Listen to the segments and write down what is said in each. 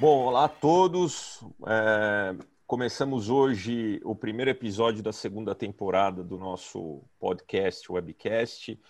Bom, olá a todos. É, começamos hoje o primeiro episódio da segunda temporada do nosso podcast, webcast,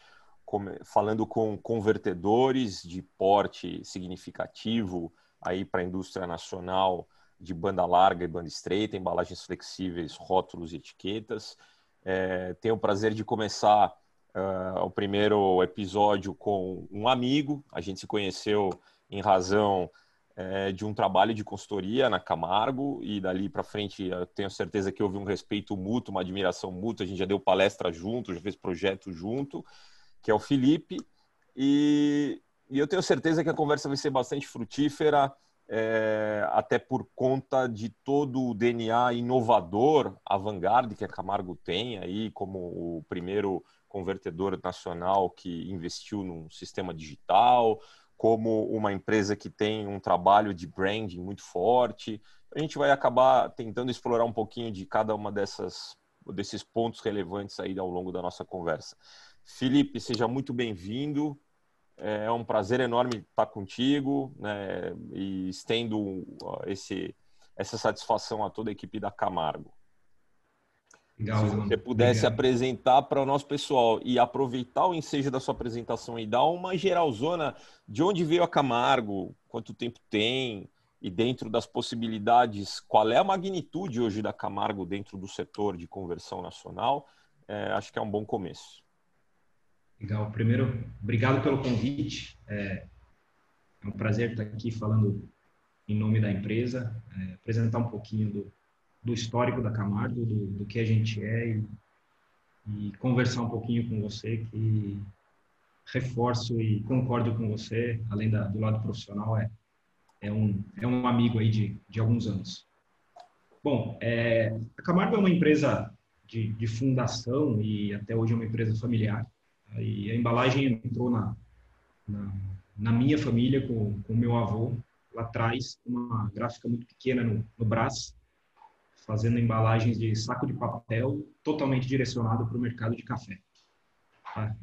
falando com convertedores de porte significativo aí para a indústria nacional de banda larga e banda estreita, embalagens flexíveis, rótulos e etiquetas. É, tenho o prazer de começar uh, o primeiro episódio com um amigo. A gente se conheceu em razão é, de um trabalho de consultoria na Camargo e dali para frente eu tenho certeza que houve um respeito mútuo, uma admiração mútua. A gente já deu palestra junto, já fez projeto junto, que é o Felipe. E, e eu tenho certeza que a conversa vai ser bastante frutífera, é, até por conta de todo o DNA inovador, avant-garde que a Camargo tem aí como o primeiro convertedor nacional que investiu num sistema digital, como uma empresa que tem um trabalho de branding muito forte. A gente vai acabar tentando explorar um pouquinho de cada uma dessas desses pontos relevantes aí ao longo da nossa conversa. Felipe, seja muito bem-vindo. É um prazer enorme estar contigo né, e estendo esse, essa satisfação a toda a equipe da Camargo. Legal, Se você pudesse Obrigado. apresentar para o nosso pessoal e aproveitar o ensejo da sua apresentação e dar uma geralzona de onde veio a Camargo, quanto tempo tem e dentro das possibilidades, qual é a magnitude hoje da Camargo dentro do setor de conversão nacional, é, acho que é um bom começo. Legal. Primeiro, obrigado pelo convite. É, é um prazer estar aqui falando em nome da empresa, é, apresentar um pouquinho do, do histórico da Camargo, do, do que a gente é e, e, conversar um pouquinho com você, que reforço e concordo com você, além da, do lado profissional, é, é, um, é um amigo aí de, de alguns anos. Bom, é, a Camargo é uma empresa de, de fundação e até hoje é uma empresa familiar. E a embalagem entrou na, na, na minha família com o meu avô, lá atrás, uma gráfica muito pequena no, no Brás, fazendo embalagens de saco de papel totalmente direcionado para o mercado de café. Tá?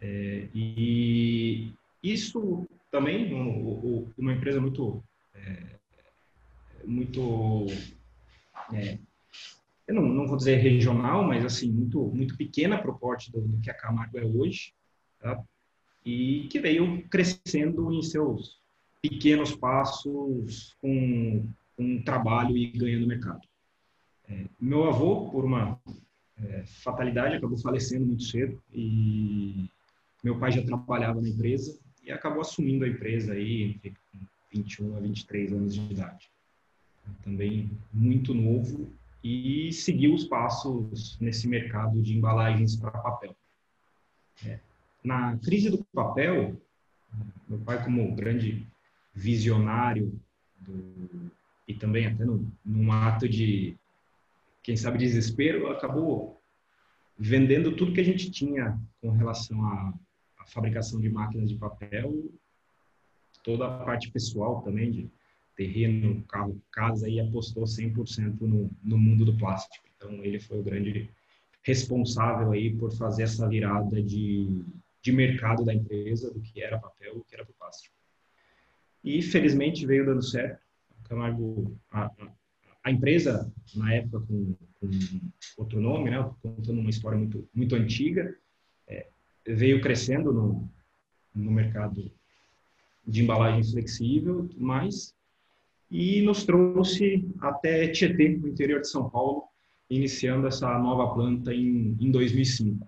É, e isso também, um, uma empresa muito, é, muito, é, eu não, não, vou dizer regional, mas assim muito, muito pequena para o porte do, do, que a Camargo é hoje, tá? e que veio crescendo em seus pequenos passos com, com trabalho e ganhando mercado. É, meu avô, por uma é, fatalidade, acabou falecendo muito cedo e meu pai já trabalhava na empresa e acabou assumindo a empresa aí entre 21 a 23 anos de idade. Também muito novo e seguiu os passos nesse mercado de embalagens para papel. É, na crise do papel, meu pai como grande visionário do, e também até no, num ato de quem sabe desespero, acabou vendendo tudo que a gente tinha com relação à, à fabricação de máquinas de papel, toda a parte pessoal também, de terreno, carro, casa, e apostou 100% no, no mundo do plástico. Então, ele foi o grande responsável aí por fazer essa virada de, de mercado da empresa, do que era papel, do que era plástico. E, felizmente, veio dando certo. Camargo, a, a empresa, na época, com, com outro nome, né, contando uma história muito, muito antiga, é, veio crescendo no, no mercado de embalagem flexível, mas e nos trouxe até Tietê, no interior de São Paulo, iniciando essa nova planta em, em 2005.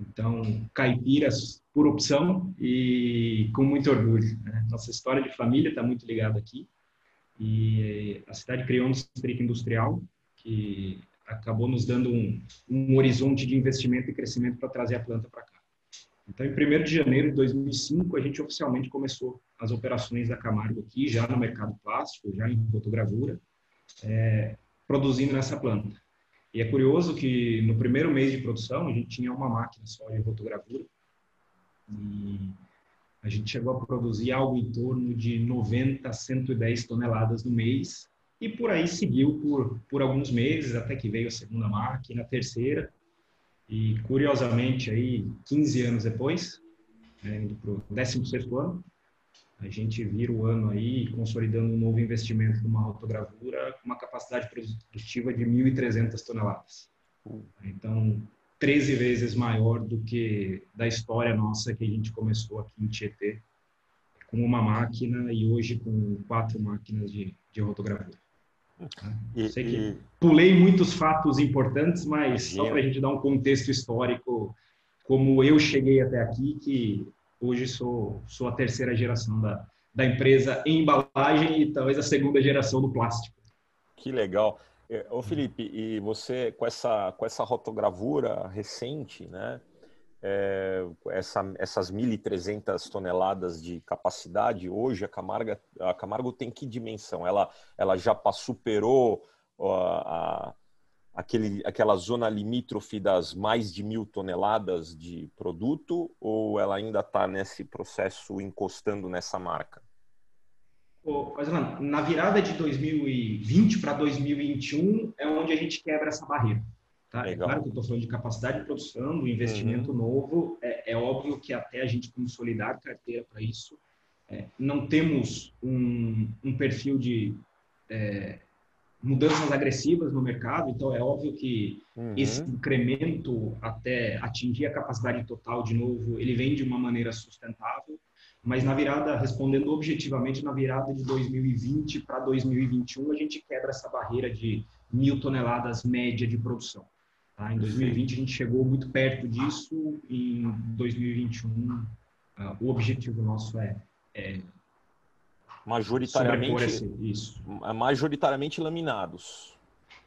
Então, caipiras por opção e com muito orgulho. Né? Nossa história de família está muito ligada aqui. E a cidade criou um distrito industrial que acabou nos dando um, um horizonte de investimento e crescimento para trazer a planta para cá. Então, em 1 de janeiro de 2005, a gente oficialmente começou as operações da Camargo aqui, já no mercado plástico, já em fotogravura, é, produzindo nessa planta. E é curioso que no primeiro mês de produção, a gente tinha uma máquina só de fotogravura. E a gente chegou a produzir algo em torno de 90 a 110 toneladas no mês e por aí seguiu por, por alguns meses até que veio a segunda máquina, a terceira e curiosamente aí 15 anos depois, né, indo para o 16 ano, a gente vira o ano aí consolidando um novo investimento numa rotogravura com uma capacidade produtiva de 1.300 toneladas. Então, 13 vezes maior do que da história nossa que a gente começou aqui em Tietê, com uma máquina e hoje com quatro máquinas de, de rotogravura. E, Sei que e... pulei muitos fatos importantes, mas Imagina. só para a gente dar um contexto histórico, como eu cheguei até aqui, que hoje sou, sou a terceira geração da, da empresa em embalagem e talvez a segunda geração do plástico. Que legal. É, ô Felipe, e você com essa, com essa rotogravura recente, né? É, essa, essas 1.300 toneladas de capacidade, hoje a Camargo, a Camargo tem que dimensão? Ela, ela já superou a, a, aquele, aquela zona limítrofe das mais de mil toneladas de produto ou ela ainda está nesse processo encostando nessa marca? Mas, na virada de 2020 para 2021 é onde a gente quebra essa barreira. Tá? É claro que eu estou falando de capacidade de produção, do investimento uhum. novo. É, é, óbvio que até a gente consolidar carteira para isso, é, não temos um, um perfil de é, mudanças agressivas no mercado. Então, é óbvio que uhum. esse incremento até atingir a capacidade total de novo, ele vem de uma maneira sustentável mas na virada, respondendo objetivamente, na virada de 2020 para 2021, a gente quebra essa barreira de mil toneladas média de produção. Tá? Em 2020 a gente chegou muito perto disso, em 2021 uh, ah, o objetivo nosso é, é majoritariamente esse, isso. majoritariamente laminados.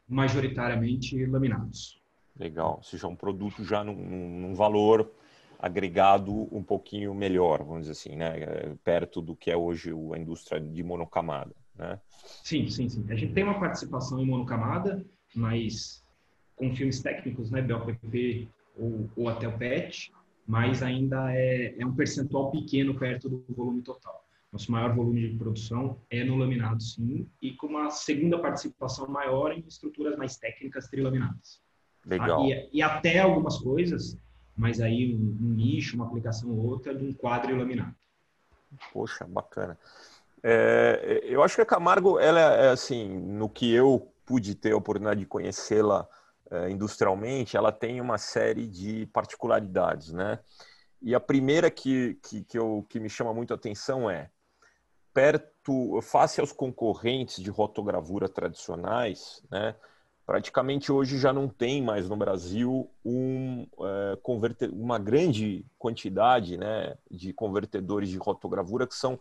Majoritariamente laminados. Legal, ou seja, um produto já num, num valor agregado um pouquinho melhor, vamos dizer assim, né? Perto do que é hoje a indústria de monocamada, né? Sim, sim, sim. A gente tem uma participação em monocamada, mas com filmes técnicos, né? BOPP ou, ou até o PET, mas ainda é, é um percentual pequeno perto do volume total. Nosso maior volume de produção é no laminado, sim, e com uma segunda participação maior em estruturas mais técnicas trilaminadas. Legal. Ah, e, e até algumas coisas mas aí um, um nicho, uma aplicação ou outra de um quadro laminado. Poxa, bacana. É, eu acho que a Camargo, ela é assim, no que eu pude ter a oportunidade de conhecê-la é, industrialmente, ela tem uma série de particularidades, né? E a primeira que, que, que, eu, que me chama muito a atenção é perto, face aos concorrentes de rotogravura tradicionais, né? Praticamente hoje já não tem mais no Brasil um, é, converter, uma grande quantidade né, de convertedores de rotogravura que são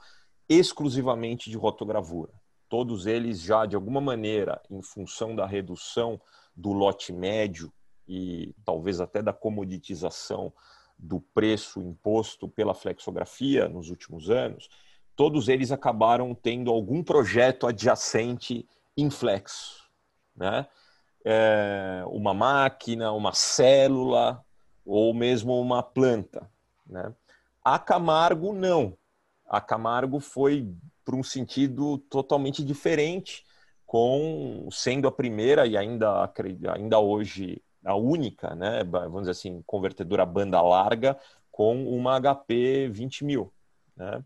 exclusivamente de rotogravura. Todos eles já, de alguma maneira, em função da redução do lote médio e talvez até da comoditização do preço imposto pela flexografia nos últimos anos, todos eles acabaram tendo algum projeto adjacente em flexo, né? É, uma máquina, uma célula ou mesmo uma planta. Né? A Camargo, não. A Camargo foi para um sentido totalmente diferente, com sendo a primeira e ainda, ainda hoje a única, né, vamos dizer assim, convertedora banda larga com uma HP 20 mil. Né?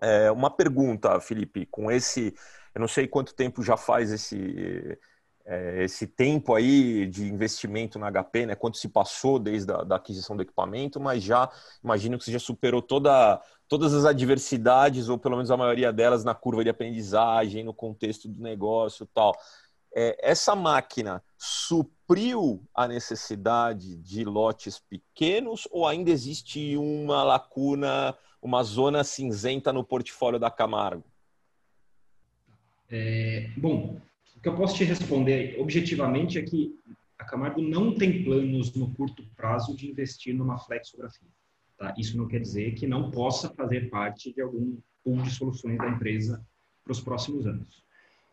É, uma pergunta, Felipe, com esse, eu não sei quanto tempo já faz esse é, esse tempo aí de investimento na HP, né? Quanto se passou desde a da aquisição do equipamento, mas já imagino que você já superou toda, todas as adversidades, ou pelo menos a maioria delas, na curva de aprendizagem, no contexto do negócio tal. É, essa máquina supriu a necessidade de lotes pequenos ou ainda existe uma lacuna, uma zona cinzenta no portfólio da Camargo? É, bom, que eu posso te responder objetivamente é que a Camargo não tem planos no curto prazo de investir numa flexografia. Tá? Isso não quer dizer que não possa fazer parte de algum pool de soluções da empresa para os próximos anos.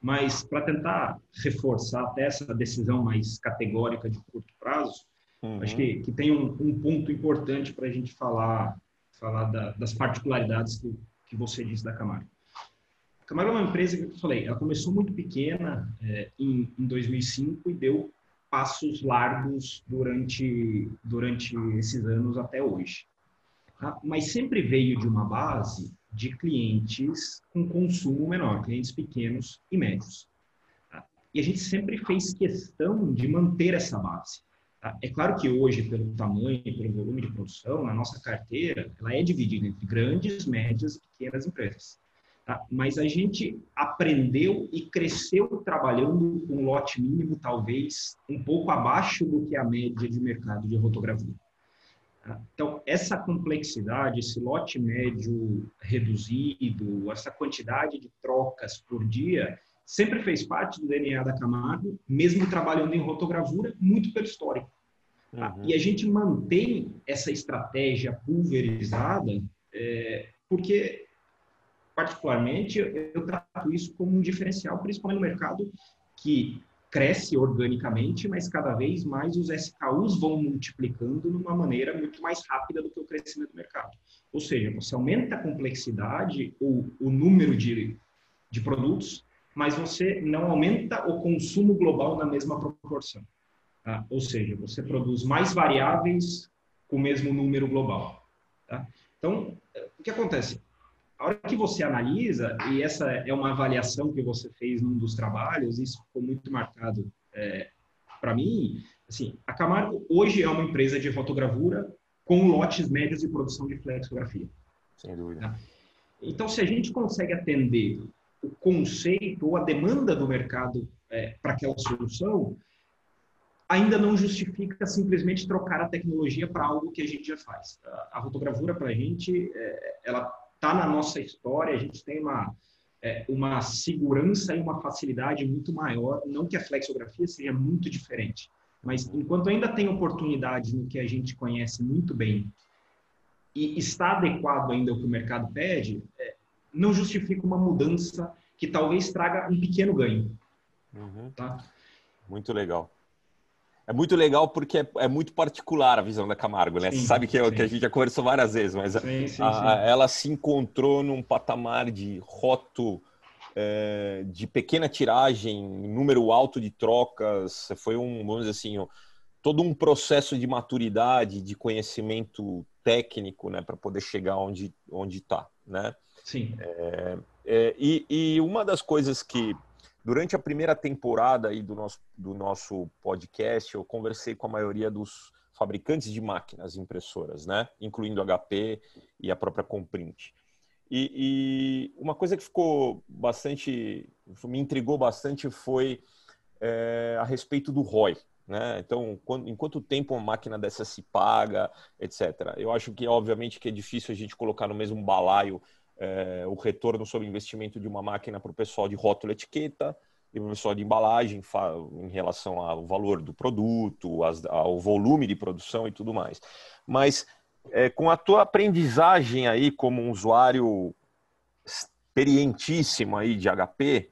Mas, para tentar reforçar até essa decisão mais categórica de curto prazo, uhum. acho que, que tem um, um ponto importante para a gente falar, falar da, das particularidades que, que você disse da Camargo. Camargo é uma empresa que eu falei, ela começou muito pequena é, em, em 2005 e deu passos largos durante, durante esses anos até hoje. Tá? Mas sempre veio de uma base de clientes com consumo menor, clientes pequenos e médios. Tá? E a gente sempre fez questão de manter essa base. Tá? É claro que hoje, pelo tamanho pelo volume de produção, a nossa carteira ela é dividida entre grandes, médias e pequenas empresas. Tá? Mas a gente aprendeu e cresceu trabalhando com um lote mínimo, talvez um pouco abaixo do que a média de mercado de rotogravura. Tá? Então, essa complexidade, esse lote médio reduzido, essa quantidade de trocas por dia, sempre fez parte do DNA da Camargo, mesmo trabalhando em rotogravura, muito pelo histórico. Tá? Uhum. E a gente mantém essa estratégia pulverizada é, porque particularmente, eu trato isso como um diferencial, principalmente no mercado que cresce organicamente, mas cada vez mais os SKUs vão multiplicando de uma maneira muito mais rápida do que o crescimento do mercado. Ou seja, você aumenta a complexidade ou o número de, de produtos, mas você não aumenta o consumo global na mesma proporção. Tá? Ou seja, você produz mais variáveis com o mesmo número global. Tá? Então, o que acontece? A hora que você analisa, e essa é uma avaliação que você fez num dos trabalhos, isso ficou muito marcado é, para mim, assim, a Camargo hoje é uma empresa de fotogravura com lotes médios de produção de flexografia. Sem dúvida. Tá? Então, se a gente consegue atender o conceito ou a demanda do mercado é, para aquela solução, ainda não justifica simplesmente trocar a tecnologia para algo que a gente já faz. A fotogravura, para a gente, é, ela está na nossa história, a gente tem uma, é, uma segurança e uma facilidade muito maior. Não que a flexografia seja muito diferente, mas enquanto ainda tem oportunidade no que a gente conhece muito bem e está adequado ainda ao que o mercado pede, é, não justifica uma mudança que talvez traga um pequeno ganho. Uhum. Tá? Muito legal é muito legal porque é, é, muito particular a visão da Camargo, né? Sim, Você sabe que, é, que, a gente já conversou várias vezes, mas sim, a, a, ela se encontrou num patamar de roto é, de pequena tiragem, número alto de trocas. Foi um, vamos dizer assim, todo um processo de maturidade, de conhecimento técnico, né, para poder chegar onde onde está, né? Sim. É, é, e, e uma das coisas que Durante a primeira temporada aí do nosso, do nosso podcast, eu conversei com a maioria dos fabricantes de máquinas impressoras, né? incluindo HP e a própria Comprint. E, e uma coisa que ficou bastante, me intrigou bastante foi é, a respeito do ROI. Né? Então, quando, em quanto tempo uma máquina dessa se paga, etc. Eu acho que, obviamente, que é difícil a gente colocar no mesmo balaio é, o retorno sobre investimento de uma máquina para o pessoal de rótulo etiqueta e para o pessoal de embalagem em relação ao valor do produto, ao volume de produção e tudo mais. Mas é, com a tua aprendizagem aí como um usuário experientíssimo aí de HP,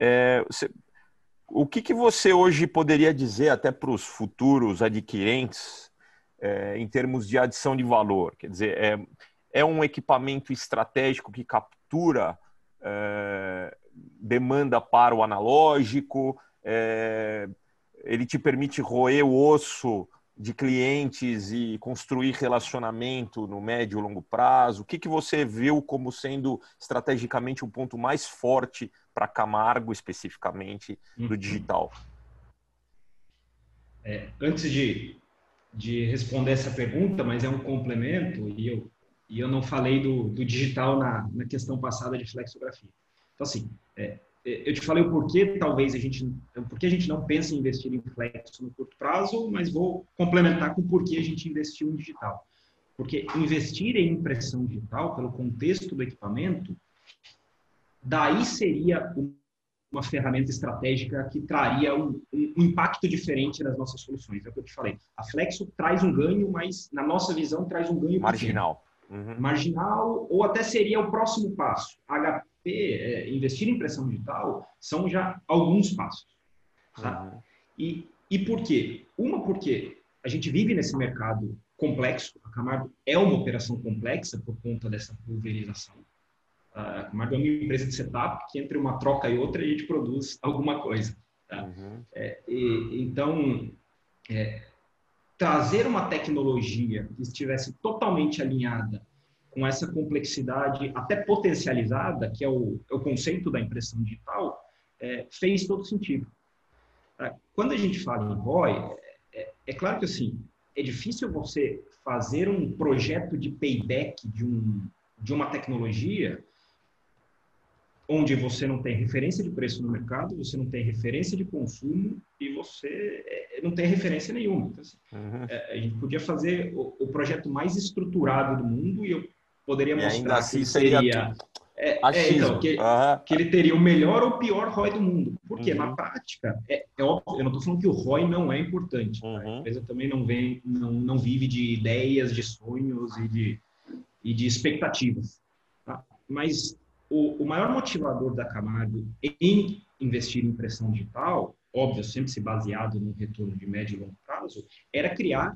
é, você, o que, que você hoje poderia dizer até para os futuros adquirentes é, em termos de adição de valor? Quer dizer, é, é um equipamento estratégico que captura é, demanda para o analógico, é, ele te permite roer o osso de clientes e construir relacionamento no médio e longo prazo? O que, que você viu como sendo estrategicamente o um ponto mais forte para Camargo, especificamente, do uhum. digital? É, antes de, de responder essa pergunta, mas é um complemento, e eu e eu não falei do, do digital na, na questão passada de flexografia. Então, assim, é, é eu te falei o porquê, talvez a gente, porque a gente não pensa em investir em flexo no curto prazo, mas vou complementar com o porquê a gente investiu em digital. Porque investir em impressão digital, pelo contexto do equipamento, daí seria uma ferramenta estratégica que traria um, um, um, impacto diferente nas nossas soluções. É o que eu te falei. A Flexo traz um ganho, mas na nossa visão traz um ganho marginal uhum. marginal, ou até seria o próximo passo. HP, é, investir em impressão digital, são já alguns passos. Tá? Uhum. E, e por quê? Uma, porque a gente vive nesse mercado complexo, a Camargo é uma operação complexa por conta dessa pulverização. A Camargo é uma empresa de setup que entre uma troca e outra a gente produz alguma coisa. Tá? Uhum. É, e, então, é, trazer uma tecnologia que estivesse totalmente alinhada com essa complexidade até potencializada, que é o, é o conceito da impressão digital, é, fez todo sentido. Tá? Quando a gente fala em ROI, é, é, claro que assim, é difícil você fazer um projeto de payback de, um, de uma tecnologia onde você não tem referência de preço no mercado, você não tem referência de consumo e você é, não tem referência nenhuma. Então, assim, uhum. É, a gente podia fazer o, o, projeto mais estruturado do mundo e eu poderia mostrar ainda assim que seria seria é, é, então, que, uhum. que, ele teria o melhor ou pior ROI do mundo. Porque uhum. na prática, é, é, óbvio, eu não estou falando que o ROI não é importante. Tá? A uhum. empresa também não, vem, não, não vive de ideias, de sonhos e de, e de expectativas. Tá? Mas o, o maior motivador da Camargo em investir em impressão digital, óbvio, sempre se baseado no retorno de médio e longo prazo, era criar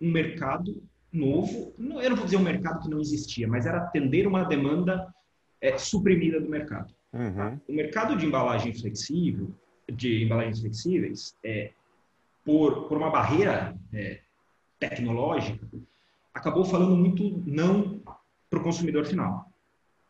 um mercado novo. eu não vou dizer um mercado que não existia, mas era atender uma demanda é, suprimida do mercado. Uhum. O mercado de embalagem flexível, de embalagens flexíveis, é, por, por uma barreira é, tecnológica, acabou falando muito não para o consumidor final.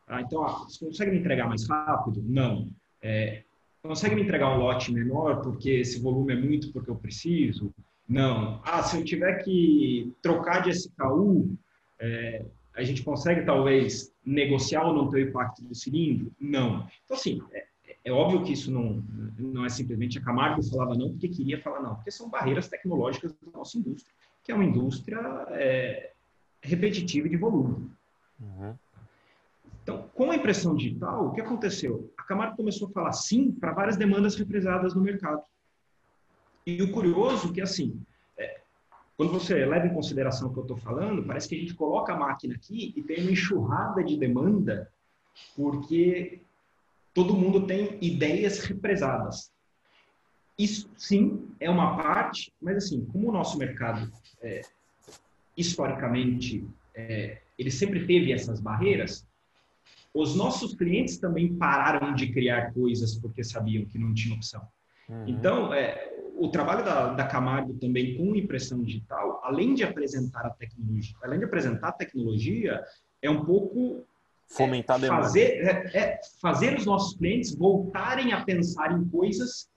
Ah, então, ah, você consegue me entregar mais rápido? Não. É, consegue me entregar um lote menor porque esse volume é muito porque eu preciso? Não. Ah, se eu tiver que trocar de SKU, é, a gente consegue talvez negociar ou não ter o impacto do cilindro? Não. Então, assim, é, é, óbvio que isso não, não é simplesmente a Camargo falava não porque queria falar não, porque são barreiras tecnológicas da nossa indústria, que é uma indústria é, repetitiva de volume. Uhum. Então, com a impressão digital, o que aconteceu? A Camargo começou a falar sim para várias demandas represadas no mercado. E o curioso é que, assim, quando você leva em consideração o que eu estou falando, parece que a gente coloca a máquina aqui e tem uma enxurrada de demanda, porque todo mundo tem ideias represadas. Isso, sim, é uma parte, mas assim, como o nosso mercado, é, historicamente, é, ele sempre teve essas barreiras, os nossos clientes também pararam de criar coisas porque sabiam que não tinha opção. Uhum. Então, é, o trabalho da, da Camargo também com impressão digital, além de apresentar a tecnologia, além de apresentar a tecnologia, é um pouco fomentar é, fazer, é, é, fazer os nossos clientes voltarem a pensar em coisas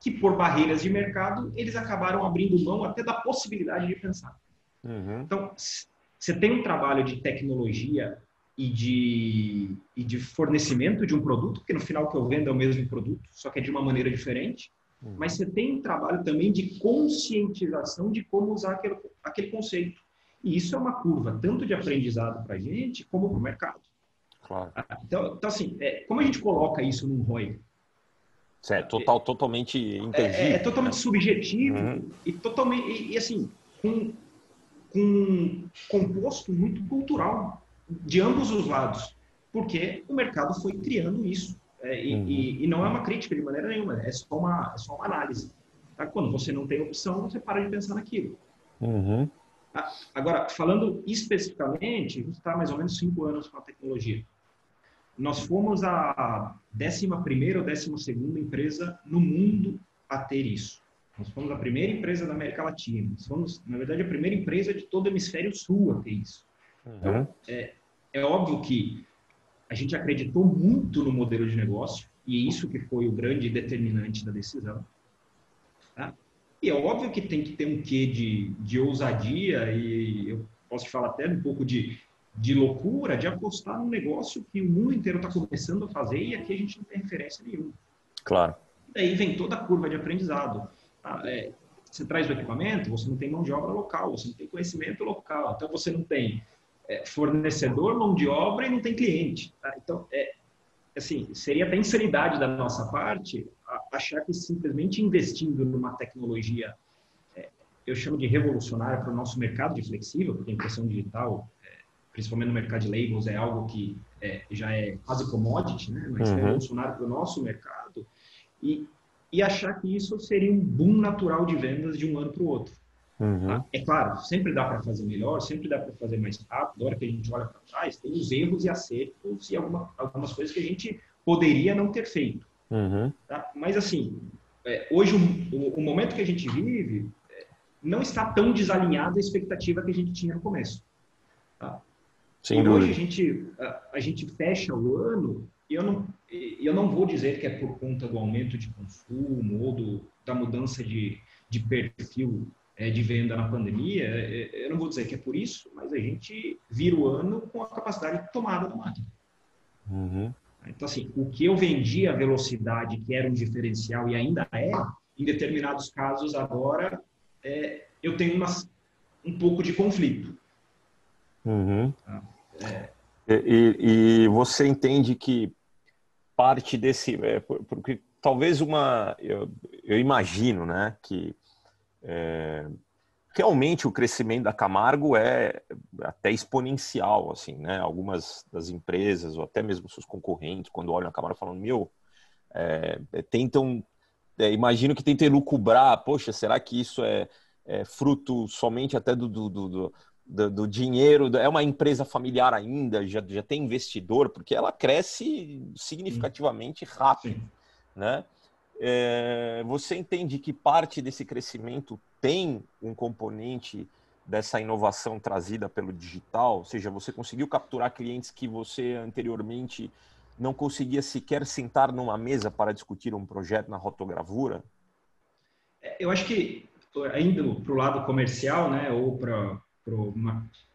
que por barreiras de mercado eles acabaram abrindo mão até da possibilidade de pensar. Uhum. Então, você tem um trabalho de tecnologia e de, e de fornecimento de um produto, que no final o que eu vendo é o mesmo produto, só que é de uma maneira diferente. Uhum. Mas você tem um trabalho também de conscientização de como usar aquele, aquele conceito. E isso é uma curva, tanto de aprendizado para a gente, como para o mercado. Claro. Ah, então, então, assim, é, como a gente coloca isso num ROI? É total, totalmente intangível. É, é, totalmente né? subjetivo uhum. e totalmente, e, e assim, com, com um composto muito cultural de ambos os lados, porque o mercado foi criando isso. É, e, uhum. e, e, não é uma crítica de maneira nenhuma, é só uma, é só uma análise. Tá? Quando você não tem opção, você para de pensar naquilo. Uhum. Tá? Agora, falando especificamente, está mais ou menos cinco anos com a tecnologia. Nós fomos a 11 ou 12 empresa no mundo a ter isso. Nós fomos a primeira empresa da América Latina. Nós fomos, na verdade, a primeira empresa de todo o hemisfério sul a ter isso. Então, uhum. é, é óbvio que a gente acreditou muito no modelo de negócio e é isso que foi o grande determinante da decisão. Tá? E é óbvio que tem que ter um quê de, de ousadia e eu posso te falar até um pouco de, de loucura de apostar num negócio que o mundo inteiro está começando a fazer e aqui a gente não tem referência nenhuma. Claro. Daí vem toda a curva de aprendizado. Tá? É, você traz o equipamento, você não tem mão de obra local, você não tem conhecimento local, então você não tem é, fornecedor, mão de obra e não tem cliente. Tá? Então, é, assim, seria até insanidade da nossa parte achar que simplesmente investindo numa tecnologia, é, eu chamo de revolucionária para o nosso mercado de flexível, porque a impressão digital, é, principalmente no mercado de labels, é algo que é, já é quase commodity, né? mas uhum. revolucionário para o nosso mercado, e, e achar que isso seria um boom natural de vendas de um ano para o outro. Uhum. Tá? É claro, sempre dá para fazer melhor, sempre dá para fazer mais rápido. Na hora que a gente olha para trás, tem os erros e acertos e alguma, algumas coisas que a gente poderia não ter feito. Uhum. Tá? Mas, assim, é, hoje, o, o, momento que a gente vive é, não está tão desalinhado à expectativa que a gente tinha no começo. Tá? Sem dúvida. Hoje a gente, a, a, gente fecha o ano e eu não, eu não vou dizer que é por conta do aumento de consumo ou do, da mudança de, de perfil de venda na pandemia. É, é, eu não vou dizer que é por isso, mas a gente vira o ano com a capacidade de tomada da máquina. Uhum. Então, assim, o que eu vendia a velocidade, que era um diferencial e ainda é, em determinados casos agora, é, eu tenho uma, um pouco de conflito. Uhum. Tá? É. E, e, você entende que parte desse, é, porque talvez uma, eu, eu imagino, né, que é, realmente o crescimento da Camargo é até exponencial, assim, né? Algumas das empresas ou até mesmo seus concorrentes, quando olham a Camargo, falam: meu, é, tentam, é, imagino que tentem lucubrar, poxa, será que isso é, é fruto somente até do, do, do, do, do dinheiro? É uma empresa familiar ainda, já, já tem investidor, porque ela cresce significativamente rápido, né? É, você entende que parte desse crescimento tem um componente dessa inovação trazida pelo digital? Ou seja, você conseguiu capturar clientes que você anteriormente não conseguia sequer sentar numa mesa para discutir um projeto na rotogravura? É, eu acho que, indo para o lado comercial, né, ou para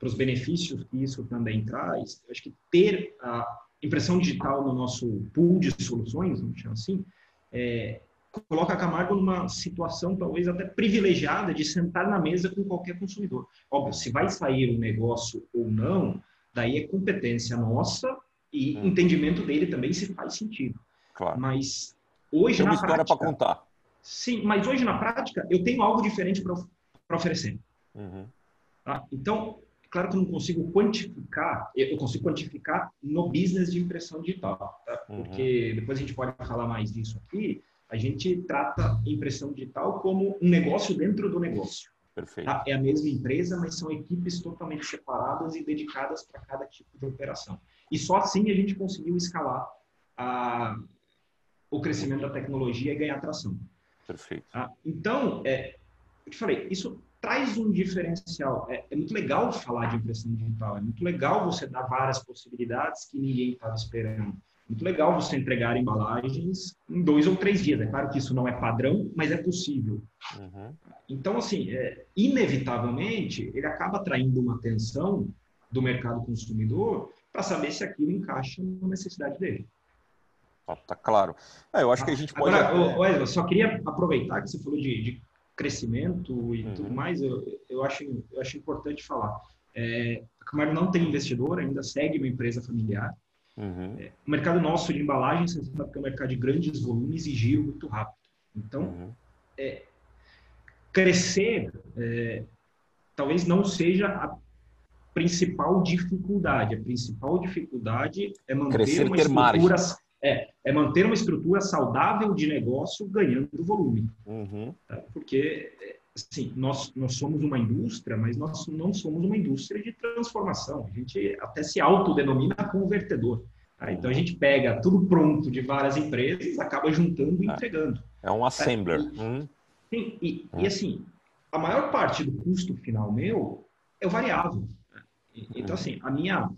os benefícios que isso também traz, acho que ter a impressão digital no nosso pool de soluções, vamos chamar assim, é, coloca a Camargo numa situação talvez até privilegiada de sentar na mesa com qualquer consumidor. Óbvio, se vai sair um negócio ou não, daí é competência nossa e hum. entendimento dele também se faz sentido. Claro. Mas hoje Tem uma na história para contar. Sim, mas hoje na prática eu tenho algo diferente para oferecer. Uhum. Tá? Então, claro que eu não consigo quantificar, eu consigo quantificar no business de impressão digital, tá? Uhum. porque uhum. depois a gente pode falar mais disso aqui. A gente trata impressão digital como um negócio dentro do negócio. Perfeito. Tá? É a mesma empresa, mas são equipes totalmente separadas e dedicadas para cada tipo de operação. E só assim a gente conseguiu escalar a, o crescimento da tecnologia e ganhar tração. Perfeito. Tá? Então, é, eu te falei, isso traz um diferencial. É, é, muito legal falar de impressão digital, é muito legal você dar várias possibilidades que ninguém estava esperando. Muito legal você entregar embalagens em dois ou três dias. É claro que isso não é padrão, mas é possível. Uhum. Então, assim, é, inevitavelmente, ele acaba atraindo uma atenção do mercado consumidor para saber se aquilo encaixa na necessidade dele. Tá, tá claro. É, eu acho que a gente pode. Agora, Wesley, só queria aproveitar que você falou de, de crescimento e uhum. tudo mais, eu, eu, acho, eu acho importante falar. É, a Camargo não tem investidor, ainda segue uma empresa familiar. Uhum. É, o mercado nosso de embalagem, você sabe que é um mercado de grandes volumes e giro muito rápido. Então, uhum. é, crescer é, talvez não seja a principal dificuldade. A principal dificuldade é manter crescer, uma estrutura é, é manter uma estrutura saudável de negócio ganhando volume. Uhum. Tá? Porque, assim, nós, nós somos uma indústria, mas nós não somos uma indústria de transformação. A gente até se autodenomina convertedor. Tá? Então, a gente pega tudo pronto de várias empresas, acaba juntando e é. entregando. É um assembler. E, uhum. sim, e, e, assim, a maior parte do custo final meu é o variável. Então, uhum. assim, a minha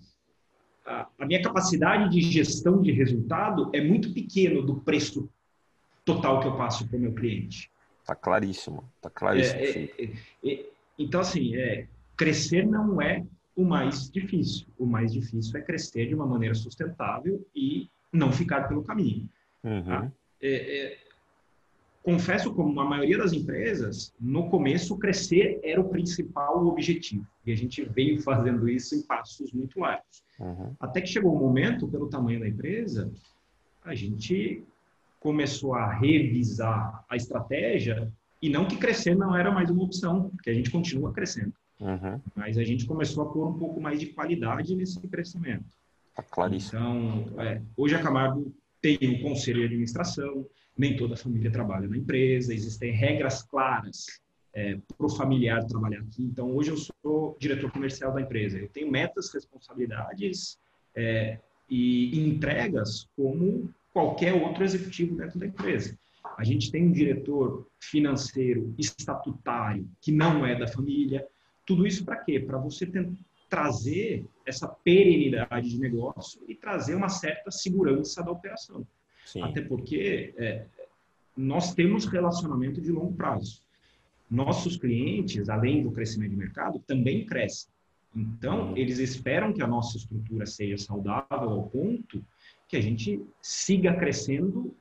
a, minha capacidade de gestão de resultado é muito pequeno do preço total que eu passo para o meu cliente. Tá claríssimo, tá claríssimo. É, é, é, é, então, assim, é, crescer não é o mais difícil. O mais difícil é crescer de uma maneira sustentável e não ficar pelo caminho. Uhum. Tá? É, é, confesso como a maioria das empresas, no começo crescer era o principal objetivo. E a gente veio fazendo isso em passos muito largos. Uhum. Até que chegou um momento, pelo tamanho da empresa, a gente começou a revisar a estratégia e não que crescer não era mais uma opção, porque a gente continua crescendo. Uhum. Mas a gente começou a pôr um pouco mais de qualidade nesse crescimento. Tá claríssimo. Então, é, hoje a Camargo tem um conselho de administração, nem toda a família trabalha na empresa, existem regras claras é, para o familiar trabalhar aqui. Então, hoje eu sou diretor comercial da empresa. Eu tenho metas, responsabilidades é, e entregas como qualquer outro executivo dentro da empresa. A gente tem um diretor financeiro estatutário que não é da família. Tudo isso para quê? Para você trazer essa perenidade de negócio e trazer uma certa segurança da operação. Sim. Até porque é, nós temos relacionamento de longo prazo. Nossos clientes, além do crescimento de mercado, também crescem. Então, uhum. eles esperam que a nossa estrutura seja saudável ao ponto que a gente siga crescendo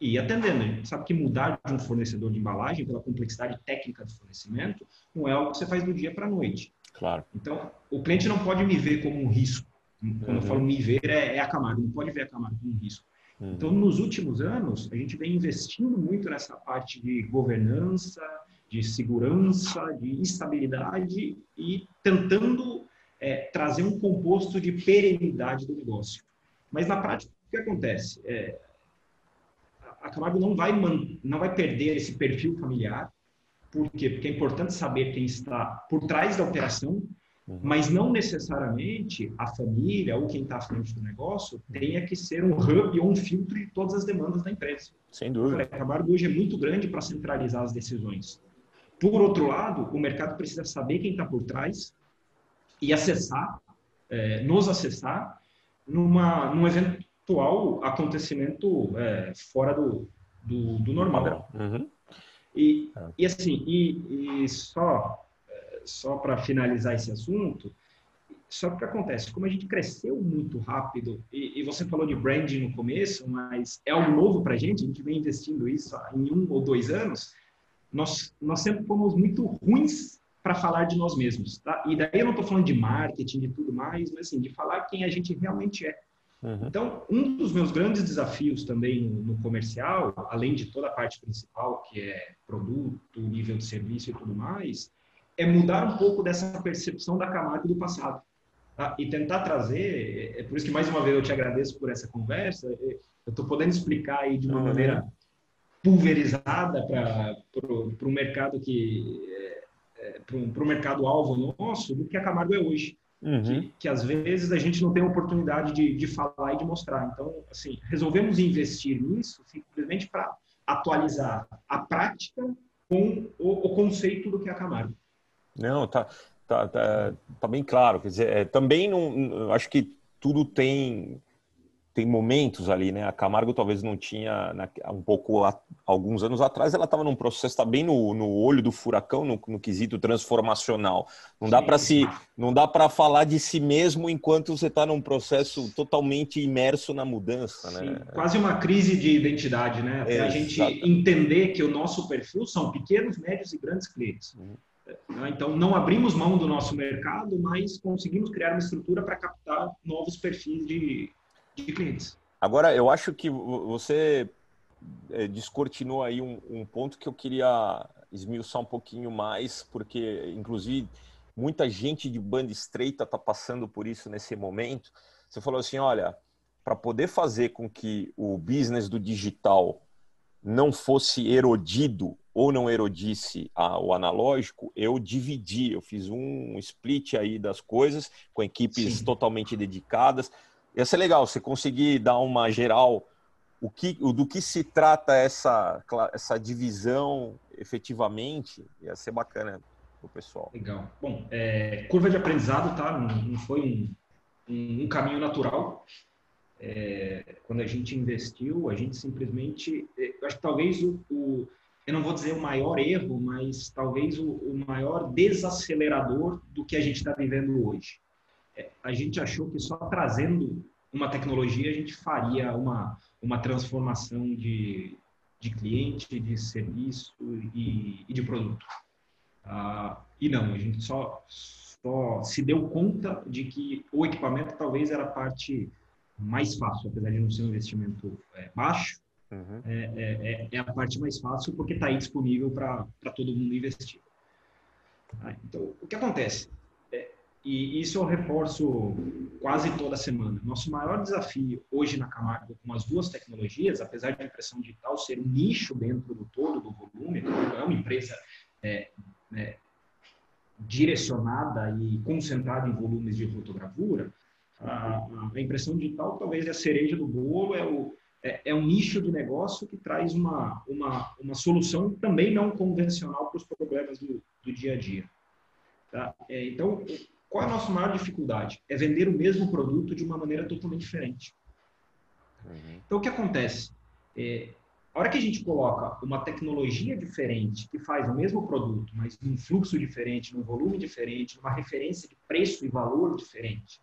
e atendendo. A gente sabe que mudar de um fornecedor de embalagem, pela complexidade técnica do fornecimento, não é algo que você faz do dia para a noite. Claro. Então, o cliente não pode me ver como um risco. Quando uhum. eu falo me ver, é, é, a Camargo, não pode ver a Camargo como um risco. Uhum. Então, nos últimos anos, a gente vem investindo muito nessa parte de governança, de segurança, de estabilidade e tentando é, trazer um composto de perenidade do negócio. Mas na prática, o que acontece? É, a Camargo não vai, não vai perder esse perfil familiar. Por quê? Porque é importante saber quem está por trás da operação, uhum. mas não necessariamente a família ou quem está à frente do negócio tenha que ser um hub ou um filtro de todas as demandas da empresa. Sem dúvida. A Camargo hoje é muito grande para centralizar as decisões. Por outro lado, o mercado precisa saber quem está por trás e acessar, é, nos acessar, numa, num eventual acontecimento é, fora do, do, do normal. Uhum. E, é. e assim, e, e só, só para finalizar esse assunto, só que o que acontece? Como a gente cresceu muito rápido, e, e, você falou de branding no começo, mas é algo novo para a gente, a gente vem investindo isso em um ou dois anos, nós, nós sempre fomos muito ruins para falar de nós mesmos. Tá? E daí eu não estou falando de marketing e tudo mais, mas assim, de falar quem a gente realmente é. Uhum. Então, um dos meus grandes desafios também no, comercial, além de toda a parte principal, que é produto, nível de serviço e tudo mais, é mudar um pouco dessa percepção da Camargo do passado. Tá? E tentar trazer, é por isso que mais uma vez eu te agradeço por essa conversa, é, eu estou podendo explicar aí de uma uhum. maneira pulverizada para o mercado que é, para o mercado alvo nosso do que a Camargo é hoje. Uhum. Que, que, às vezes a gente não tem oportunidade de, de falar e de mostrar. Então, assim, resolvemos investir nisso simplesmente para atualizar a prática com o, o, conceito do que é a Camargo. Não, tá, tá, tá, tá bem claro. Quer dizer, é, também não, acho que tudo tem tem momentos ali, né? A Camargo talvez não tinha, um pouco alguns anos atrás, ela estava num processo, está bem no, no olho do furacão, no, no quesito transformacional. Não dá para se, não dá para falar de si mesmo enquanto você está num processo totalmente imerso na mudança, né? Sim, quase uma crise de identidade, né? É, a gente exatamente. entender que o nosso perfil são pequenos, médios e grandes clientes. Uhum. Né? Então, não abrimos mão do nosso mercado, mas conseguimos criar uma estrutura para captar novos perfis de, de clientes. Agora, eu acho que você é, descortinou aí um, um, ponto que eu queria esmiuçar um pouquinho mais, porque, inclusive, muita gente de banda estreita está passando por isso nesse momento. Você falou assim, olha, para poder fazer com que o business do digital não fosse erodido ou não erodisse a, o analógico, eu dividi, eu fiz um split aí das coisas com equipes Sim. totalmente dedicadas. Ia ser legal você conseguir dar uma geral o que, do que se trata essa, essa divisão efetivamente. Ia ser bacana para o pessoal. Legal. Bom, é, curva de aprendizado, tá? Não, não foi um, um, um, caminho natural. É, quando a gente investiu, a gente simplesmente. É, eu acho que talvez o, o eu não vou dizer o maior erro, mas talvez o, o maior desacelerador do que a gente está vivendo hoje a gente achou que só trazendo uma tecnologia a gente faria uma, uma transformação de, de cliente, de serviço e, e de produto. Ah, e não, a gente só, só se deu conta de que o equipamento talvez era a parte mais fácil, apesar de não ser um investimento é, baixo, uhum. é, é, é, a parte mais fácil porque está aí disponível para todo mundo investir. Ah, então, o que acontece? E isso eu reforço quase toda semana. Nosso maior desafio hoje na Camargo, com as duas tecnologias, apesar de a impressão digital ser um nicho dentro do todo do volume, não é uma empresa é, é, direcionada e concentrada em volumes de fotogravura, a, a, impressão digital talvez é a cereja do bolo, é, o, é, é um nicho de negócio que traz uma, uma, uma solução também não convencional para os problemas do, do dia a dia. Tá? É, então, qual é a nossa maior dificuldade? É vender o mesmo produto de uma maneira totalmente diferente. Uhum. Então, o que acontece? É, a hora que a gente coloca uma tecnologia diferente que faz o mesmo produto, mas num fluxo diferente, num volume diferente, numa referência de preço e valor diferente,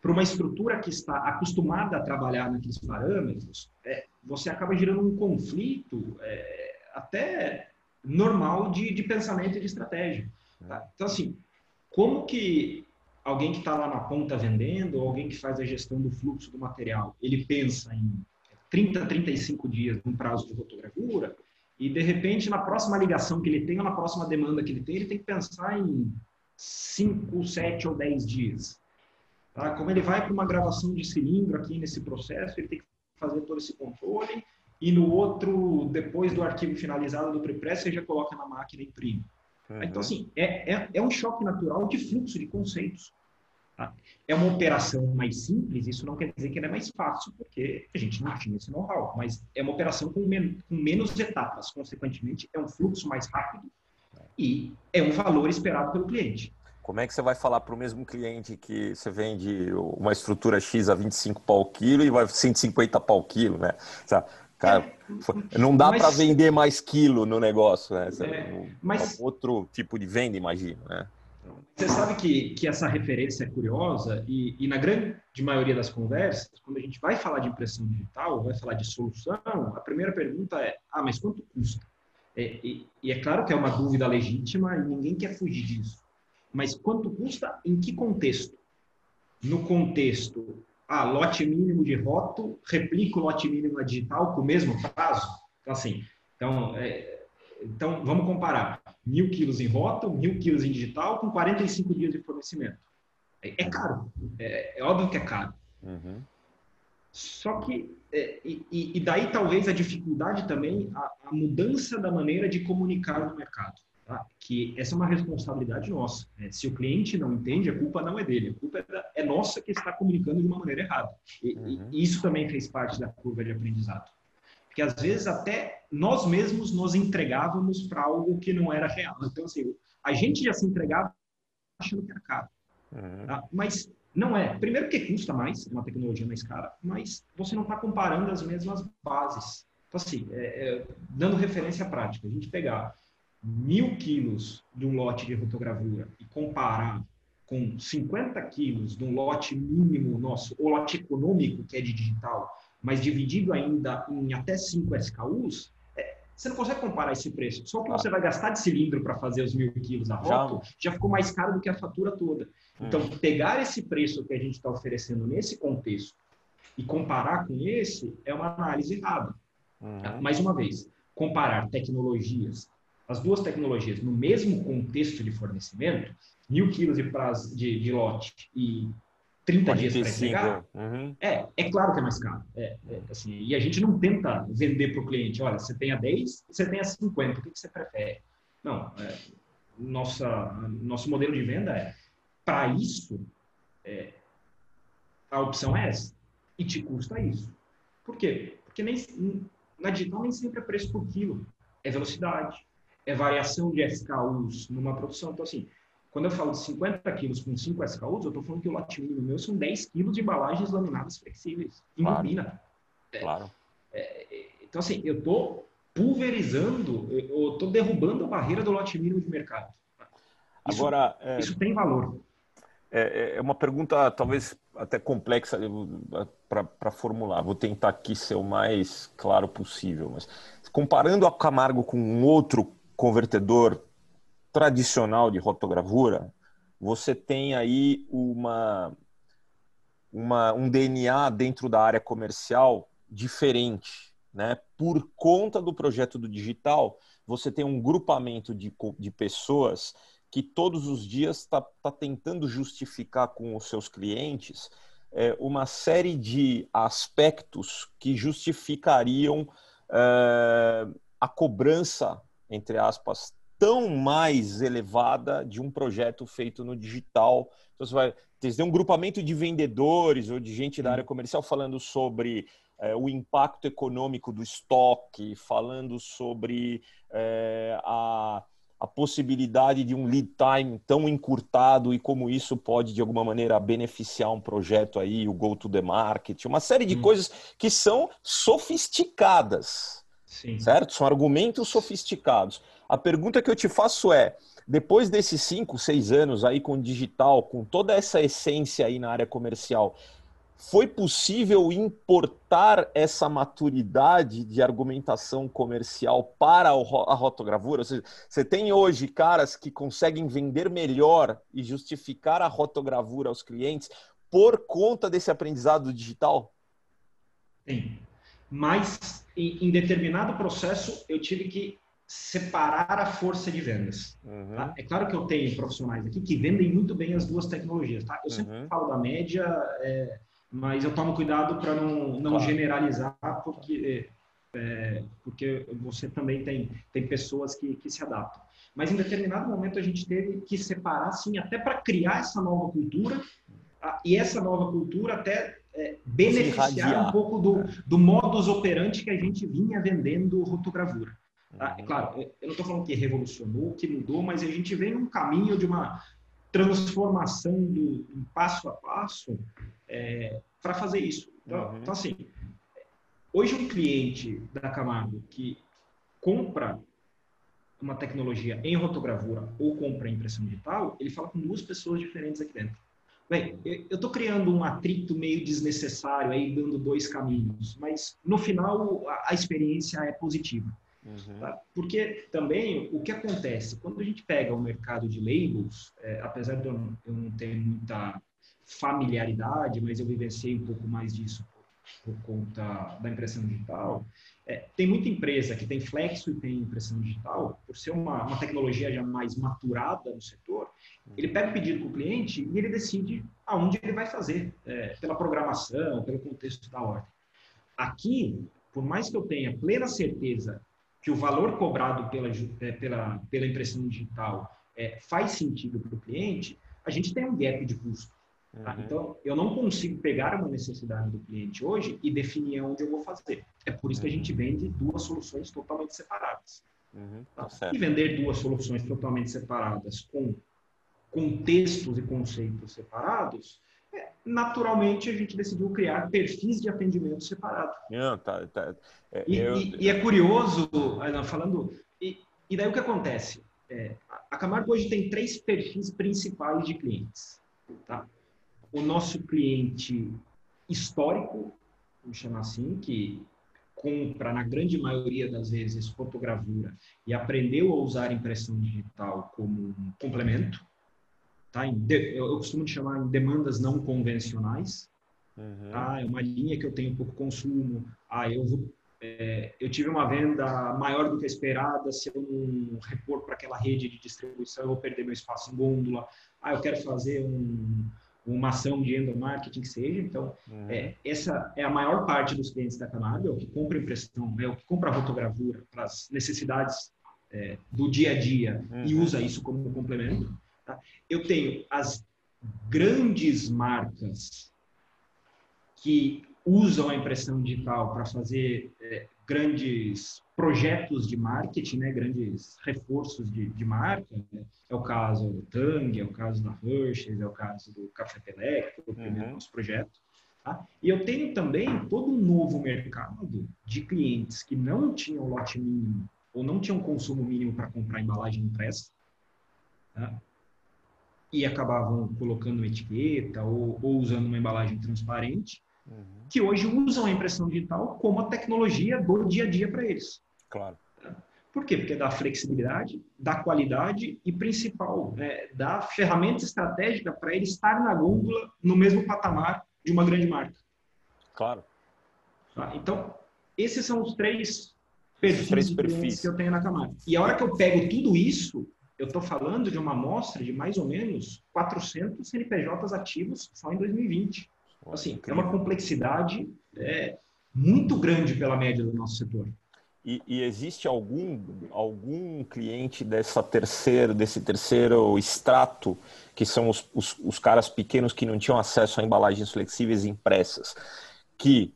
para uma estrutura que está acostumada a trabalhar naqueles parâmetros, é, você acaba gerando um conflito é, até normal de, de, pensamento e de estratégia. Tá? Então, assim, como que alguém que está lá na ponta vendendo, ou alguém que faz a gestão do fluxo do material, ele pensa em 30, 35 dias no prazo de rotogravura, e de repente, na próxima ligação que ele tem, ou na próxima demanda que ele tem, ele tem que pensar em 5, 7 ou 10 dias. Tá? Como ele vai para uma gravação de cilindro aqui nesse processo, ele tem que fazer todo esse controle e no outro, depois do arquivo finalizado do prepress, você já coloca na máquina e imprime. Uhum. Então, assim, é, é, é, um choque natural de fluxo de conceitos. Tá? É uma operação mais simples, isso não quer dizer que ela é mais fácil, porque a gente não tinha esse know-how, mas é uma operação com, men com menos etapas, consequentemente, é um fluxo mais rápido e é um valor esperado pelo cliente. Como é que você vai falar para o mesmo cliente que você vende uma estrutura X a 25 pau quilo e vai 150 pau quilo, né? Cara, é, não dá para vender mais quilo no negócio, né? É, mas, outro tipo de venda, imagino, né? Você sabe que, que essa referência é curiosa e, e, na grande maioria das conversas, quando a gente vai falar de impressão digital, vai falar de solução, a primeira pergunta é, ah, mas quanto custa? É, e, e é claro que é uma dúvida legítima e ninguém quer fugir disso. Mas quanto custa em que contexto? No contexto, ah, lote mínimo de roto, replica o lote mínimo digital com o mesmo prazo? Então, assim, então, é, então vamos comparar. Mil quilos em roto, mil quilos em digital, com 45 dias de fornecimento. É, é caro. É, é, óbvio que é caro. Uhum. Só que, é, e, e, daí talvez a dificuldade também, a, a mudança da maneira de comunicar no mercado. Tá? Que essa é uma responsabilidade nossa. Né? Se o cliente não entende, a culpa não é dele, a culpa é, da, é nossa que está comunicando de uma maneira errada. E, uhum. e, isso também fez parte da curva de aprendizado. Porque às vezes até nós mesmos nos entregávamos para algo que não era real. Então, assim, a gente já se entregava achando que era caro. Uhum. Tá? Mas não é. Primeiro que custa mais, é uma tecnologia mais cara, mas você não está comparando as mesmas bases. Então, assim, é, é, dando referência prática, a gente pegar mil quilos de um lote de rotogravura e comparar com 50 quilos de um lote mínimo nosso, ou lote econômico, que é de digital, mas dividido ainda em até 5 SKUs, é, você não consegue comparar esse preço. Só que você vai gastar de cilindro para fazer os mil quilos da roto, já, já ficou mais caro do que a fatura toda. Então, hum. pegar esse preço que a gente está oferecendo nesse contexto e comparar com esse é uma análise errada. Uhum. Mais uma vez, comparar tecnologias as duas tecnologias no mesmo contexto de fornecimento, mil quilos de, prazo, de, de lote e 30 dias para entregar, uhum. é, é claro que é mais caro. É, é, assim, e a gente não tenta vender para o cliente, olha, você tem a 10, você tem a 50, o que, que você prefere? Não, é, nossa, nosso modelo de venda é, para isso, é, a opção é essa, e te custa isso. Por quê? Porque nem, na digital nem sempre é preço por quilo, é velocidade, é variação de SKUs numa produção. Então, assim, quando eu falo de 50 quilos com 5 SKUs, eu estou falando que o lote mínimo meu são 10 quilos de embalagens laminadas flexíveis, em claro. bobina. É, claro. É, então, assim, eu estou pulverizando, eu estou derrubando a barreira do lote mínimo de mercado. Isso, Agora, é, isso tem valor. É, é, é uma pergunta talvez até complexa para formular. Vou tentar aqui ser o mais claro possível. Mas comparando a Camargo com um outro convertedor tradicional de rotogravura, você tem aí uma, uma, um DNA dentro da área comercial diferente. Né? Por conta do projeto do digital, você tem um grupamento de, de pessoas que todos os dias está tá tentando justificar com os seus clientes é, uma série de aspectos que justificariam é, a cobrança entre aspas, tão mais elevada de um projeto feito no digital. Então, você vai ter um grupamento de vendedores ou de gente da área comercial falando sobre é, o impacto econômico do estoque, falando sobre é, a, a possibilidade de um lead time tão encurtado e como isso pode, de alguma maneira, beneficiar um projeto aí, o go to the market, uma série de hum. coisas que são sofisticadas, Sim. certo? São argumentos sofisticados. A pergunta que eu te faço é, depois desses cinco, seis anos aí com digital, com toda essa essência aí na área comercial, foi possível importar essa maturidade de argumentação comercial para a rotogravura? Ou seja, você tem hoje caras que conseguem vender melhor e justificar a rotogravura aos clientes por conta desse aprendizado digital? Tem. Mas em determinado processo eu tive que separar a força de vendas. Uhum. Tá? É claro que eu tenho profissionais aqui que vendem muito bem as duas tecnologias. Tá? Eu sempre uhum. falo da média. É mas eu tomo cuidado para não, não claro. generalizar, porque, é, porque você também tem, tem pessoas que, que se adaptam. Mas em determinado momento a gente teve que separar, sim, até para criar essa nova cultura, tá? e essa nova cultura até é, beneficiar um pouco do, do modus operandi que a gente vinha vendendo rotogravura. Tá? É claro, eu não estou falando que revolucionou, que mudou, mas a gente vem num caminho de uma transformação do, do passo a passo é, para fazer isso. Então, uhum. então, assim, hoje um cliente da Camargo que compra uma tecnologia em rotogravura ou compra impressão digital, ele fala com duas pessoas diferentes aqui dentro. Bem, eu estou criando um atrito meio desnecessário aí, dando dois caminhos, mas no final a, experiência é positiva. Uhum. Tá? Porque também o que acontece, quando a gente pega o mercado de labels, é, apesar de eu não, eu não ter muita familiaridade, mas eu vivenciei um pouco mais disso por, por conta da impressão digital. É, tem muita empresa que tem flexo e tem impressão digital, por ser uma, uma tecnologia já mais maturada no setor, ele pega o pedido com o cliente e ele decide aonde ele vai fazer, é, pela programação, pelo contexto da ordem. Aqui, por mais que eu tenha plena certeza que o valor cobrado pela, é, pela, pela impressão digital é, faz sentido para o cliente, a gente tem um gap de custo. Tá? Uhum. Então, eu não consigo pegar uma necessidade do cliente hoje e definir onde eu vou fazer. É por isso uhum. que a gente uhum. vende duas soluções totalmente separadas. Uhum. Tá? tá e vender duas soluções totalmente separadas com contextos e conceitos separados, é, naturalmente a gente decidiu criar perfis de atendimento separados. Não, tá, tá. É, e, eu... e, e, é curioso, falando, e, e, daí o que acontece? É, a Camargo hoje tem três perfis principais de clientes. Tá? o nosso cliente histórico, vamos chamar assim, que compra, na grande maioria das vezes, fotogravura e aprendeu a usar impressão digital como um complemento. Tá? Eu costumo chamar em demandas não convencionais. Uhum. Tá? É uma linha que eu tenho pouco consumo. Ah, eu vou é, eu tive uma venda maior do que esperada, se eu não repor para aquela rede de distribuição, eu vou perder meu espaço em gôndola. Ah, eu quero fazer um, uma ação de endomarketing que seja. Então, uhum. é, essa é a maior parte dos clientes da Camargo, é o que compra impressão, é o que compra rotogravura para as necessidades é, do dia a dia uhum. e usa isso como complemento. Tá? Eu tenho as grandes marcas que usam a impressão digital para fazer é, grandes projetos de marketing, né, grandes reforços de, de marca. Né? É o caso do Tang, é o caso da Hershey's, é o caso do Café Pelé, que foi o primeiro uhum. nosso projeto. Tá? E eu tenho também todo um novo mercado de clientes que não tinham lote mínimo ou não tinham consumo mínimo para comprar embalagem impressa. Tá? E acabavam colocando uma etiqueta ou, ou usando uma embalagem transparente uhum. que hoje usam a impressão digital como a tecnologia do dia a dia para eles. Claro. Por quê? Porque dá flexibilidade, dá qualidade e, principal, né, dá ferramenta estratégica para ele estar na gôndola no mesmo patamar de uma grande marca. Claro. Tá? Então, esses são os três perfis, três perfis. que eu tenho na Camargo. E a hora que eu pego tudo isso, eu estou falando de uma amostra de mais ou menos 400 CNPJs ativos só em 2020 assim, é uma complexidade é, muito grande pela média do nosso setor. E, e, existe algum, algum cliente dessa terceiro, desse terceiro extrato, que são os, os, os, caras pequenos que não tinham acesso a embalagens flexíveis impressas, que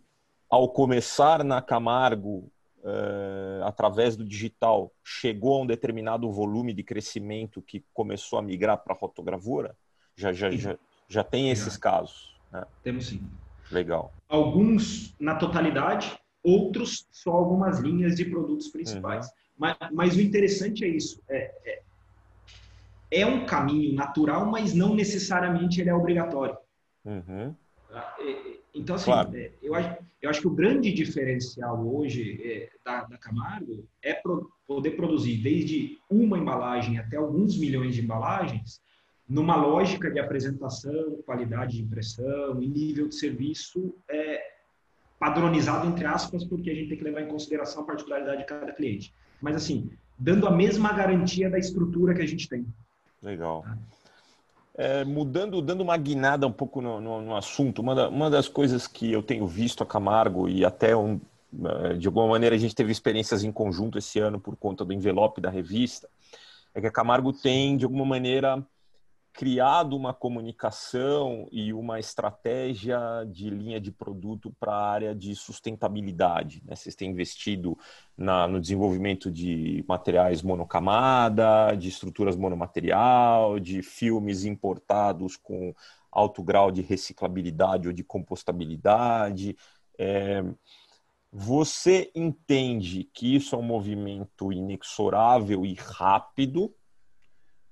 ao começar na Camargo uh, através do digital, chegou a um determinado volume de crescimento que começou a migrar para a rotogravura? Já, já, já, já tem esses casos? Né? Temos sim. Legal. Alguns na totalidade, outros só algumas linhas de produtos principais. Uhum. Mas, mas, o interessante é isso. É, é, é, um caminho natural, mas não necessariamente ele é obrigatório. Uhum. É, então, assim, claro. É, eu, acho, eu acho que o grande diferencial hoje é, da, da Camargo é pro, poder produzir desde uma embalagem até alguns milhões de embalagens numa lógica de apresentação, qualidade de impressão e nível de serviço é, padronizado, entre aspas, porque a gente tem que levar em consideração a particularidade de cada cliente. Mas, assim, dando a mesma garantia da estrutura que a gente tem. Legal. Tá? É, mudando, dando uma guinada um pouco no, no, no assunto, uma, da, uma, das coisas que eu tenho visto a Camargo e até um, é, de alguma maneira a gente teve experiências em conjunto esse ano por conta do envelope da revista, é que a Camargo tem, de alguma maneira, criado uma comunicação e uma estratégia de linha de produto para a área de sustentabilidade. Né? Vocês têm investido na, no desenvolvimento de materiais monocamada, de estruturas monomaterial, de filmes importados com alto grau de reciclabilidade ou de compostabilidade. É, você entende que isso é um movimento inexorável e rápido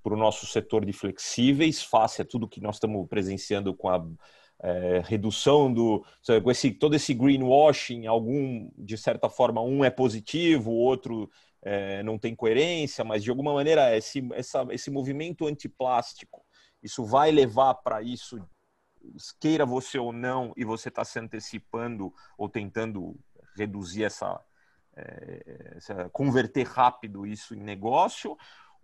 para o nosso setor de flexíveis, face a tudo que nós estamos presenciando com a é, redução do com esse todo esse greenwashing, algum de certa forma um é positivo, o outro é, não tem coerência, mas de alguma maneira esse essa, esse movimento antiplástico, isso vai levar para isso, queira você ou não, e você está se antecipando ou tentando reduzir essa, é, essa converter rápido isso em negócio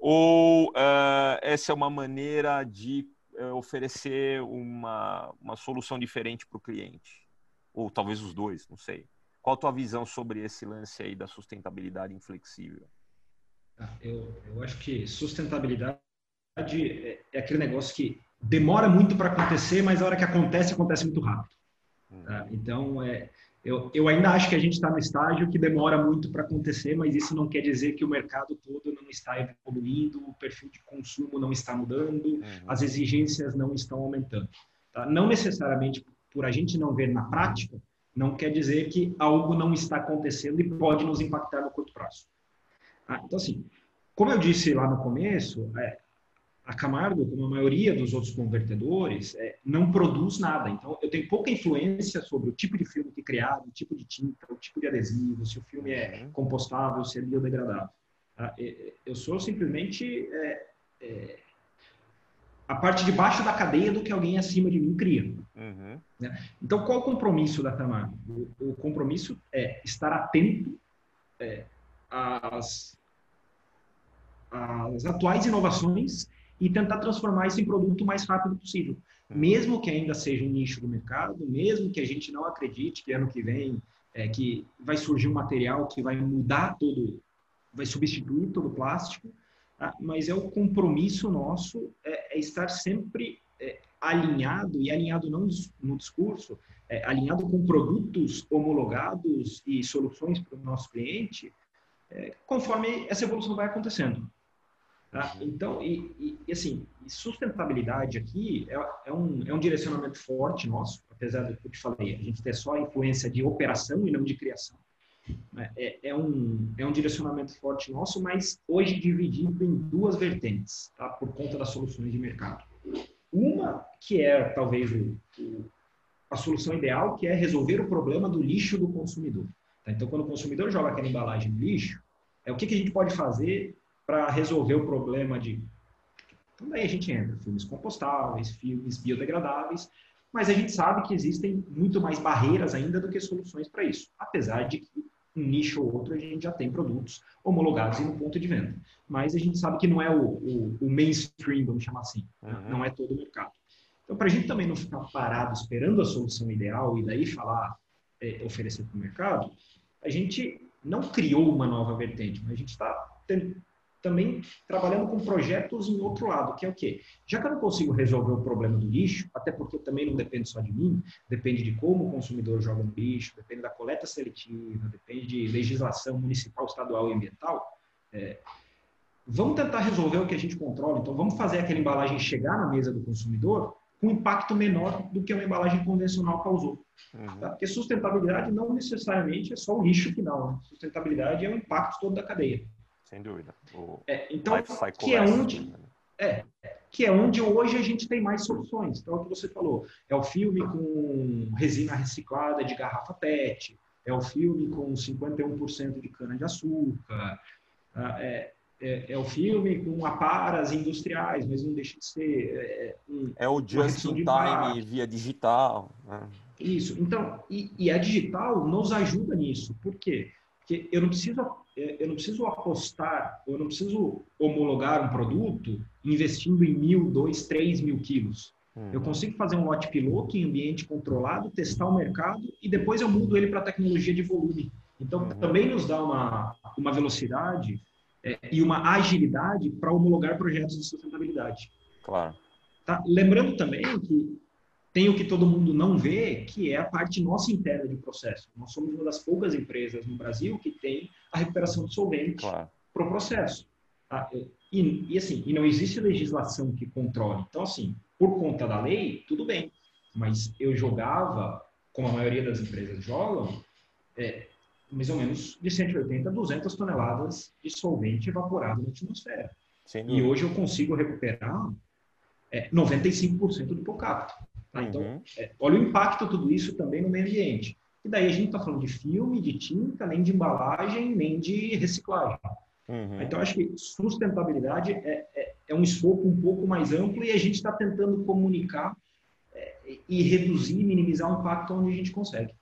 ou uh, essa é uma maneira de uh, oferecer uma, uma solução diferente para o cliente? Ou talvez os dois, não sei. Qual a tua visão sobre esse lance aí da sustentabilidade inflexível? Ah, eu, eu acho que sustentabilidade é, é aquele negócio que demora muito para acontecer, mas a hora que acontece, acontece muito rápido. Tá? Então, é, eu, eu ainda acho que a gente está no estágio que demora muito para acontecer, mas isso não quer dizer que o mercado todo não está evoluindo, o perfil de consumo não está mudando, uhum. as exigências não estão aumentando. Tá? Não necessariamente por a gente não ver na prática, não quer dizer que algo não está acontecendo e pode nos impactar no curto prazo. Ah, então, assim, como eu disse lá no começo, é, a Camargo, como a maioria dos outros convertedores, é, não produz nada. Então, eu tenho pouca influência sobre o tipo de filme que é criado, o tipo de tinta, o tipo de adesivo, se o filme é uhum. compostável, se é biodegradável. Tá? Eu sou simplesmente é, é, a parte de baixo da cadeia do que alguém acima de mim cria. Uhum. Né? Então, qual o compromisso da Camargo? O, o compromisso é estar atento é, às, às atuais inovações e tentar transformar isso em produto o mais rápido possível. Uhum. Mesmo que ainda seja um nicho do mercado, mesmo que a gente não acredite que ano que vem é, que vai surgir um material que vai mudar todo, vai substituir todo o plástico, tá? mas é o compromisso nosso é, é estar sempre é, alinhado, e alinhado não no discurso, é, alinhado com produtos homologados e soluções para o nosso cliente, é, conforme essa evolução vai acontecendo. Tá? Então, e, e, assim, sustentabilidade aqui é, é, um, é um direcionamento forte nosso, apesar do que eu te falei, a gente ter só a influência de operação e não de criação. Né? É, é, um, é um direcionamento forte nosso, mas hoje dividido em duas vertentes, tá? por conta das soluções de mercado. Uma que é talvez o, o, a solução ideal, que é resolver o problema do lixo do consumidor. Tá? Então, quando o consumidor joga aquela embalagem no lixo, é o que, que a gente pode fazer para resolver o problema de. Então, daí a gente entra, filmes compostáveis, filmes biodegradáveis, mas a gente sabe que existem muito mais barreiras ainda do que soluções para isso, apesar de que um nicho ou outro a gente já tem produtos homologados e no ponto de venda. Mas a gente sabe que não é o, o, o mainstream, vamos chamar assim, uhum. não é todo o mercado. Então, para a gente também não ficar parado esperando a solução ideal e daí falar, é, oferecer para o mercado, a gente não criou uma nova vertente, mas a gente está também trabalhando com projetos em outro lado, que é o quê? Já que eu não consigo resolver o problema do lixo, até porque também não depende só de mim, depende de como o consumidor joga no lixo, depende da coleta seletiva, depende de legislação municipal, estadual e ambiental. É, vamos tentar resolver o que a gente controla. Então, vamos fazer aquela embalagem chegar na mesa do consumidor com impacto menor do que uma embalagem convencional causou. Uhum. Tá? Porque sustentabilidade não necessariamente é só o lixo final. Né? Sustentabilidade é o impacto todo da cadeia. Sem dúvida. É, então, que é onde né? é, que é onde hoje a gente tem mais soluções. Então, é o que você falou, é o filme com resina reciclada de garrafa PET, é o filme com 51% de cana de açúcar, tá? é, é, é, o filme com aparas industriais, mas não deixa de ser é, um, é o just in time via digital. Né? Isso. Então, e, e, a digital nos ajuda nisso. Por quê? Porque eu não preciso é, eu não preciso apostar, eu não preciso homologar um produto investindo em mil, dois, três mil quilos. Uhum. Eu consigo fazer um lote piloto em ambiente controlado, testar o mercado e depois eu mudo ele para tecnologia de volume. Então, uhum. também nos dá uma, uma velocidade é, e uma agilidade para homologar projetos de sustentabilidade. Claro. Tá? Lembrando também que tem o que todo mundo não vê, que é a parte nossa interna de processo. Nós somos uma das poucas empresas no Brasil que tem a recuperação de solvente claro. para o processo. Tá? E, e, assim, e não existe legislação que controle. Então, assim, por conta da lei, tudo bem. Mas eu jogava, como a maioria das empresas jogam, é, mais ou menos de 180 a 200 toneladas de solvente evaporado na atmosfera. E hoje eu consigo recuperar é, 95% do capita. Tá? Então, uhum. é, olha o impacto tudo isso também no meio ambiente. E daí a gente está falando de filme, de tinta, nem de embalagem, nem de reciclagem. Uhum. Então, acho que sustentabilidade é, é, é, um escopo um pouco mais amplo e a gente está tentando comunicar é, e reduzir, minimizar o impacto onde a gente consegue.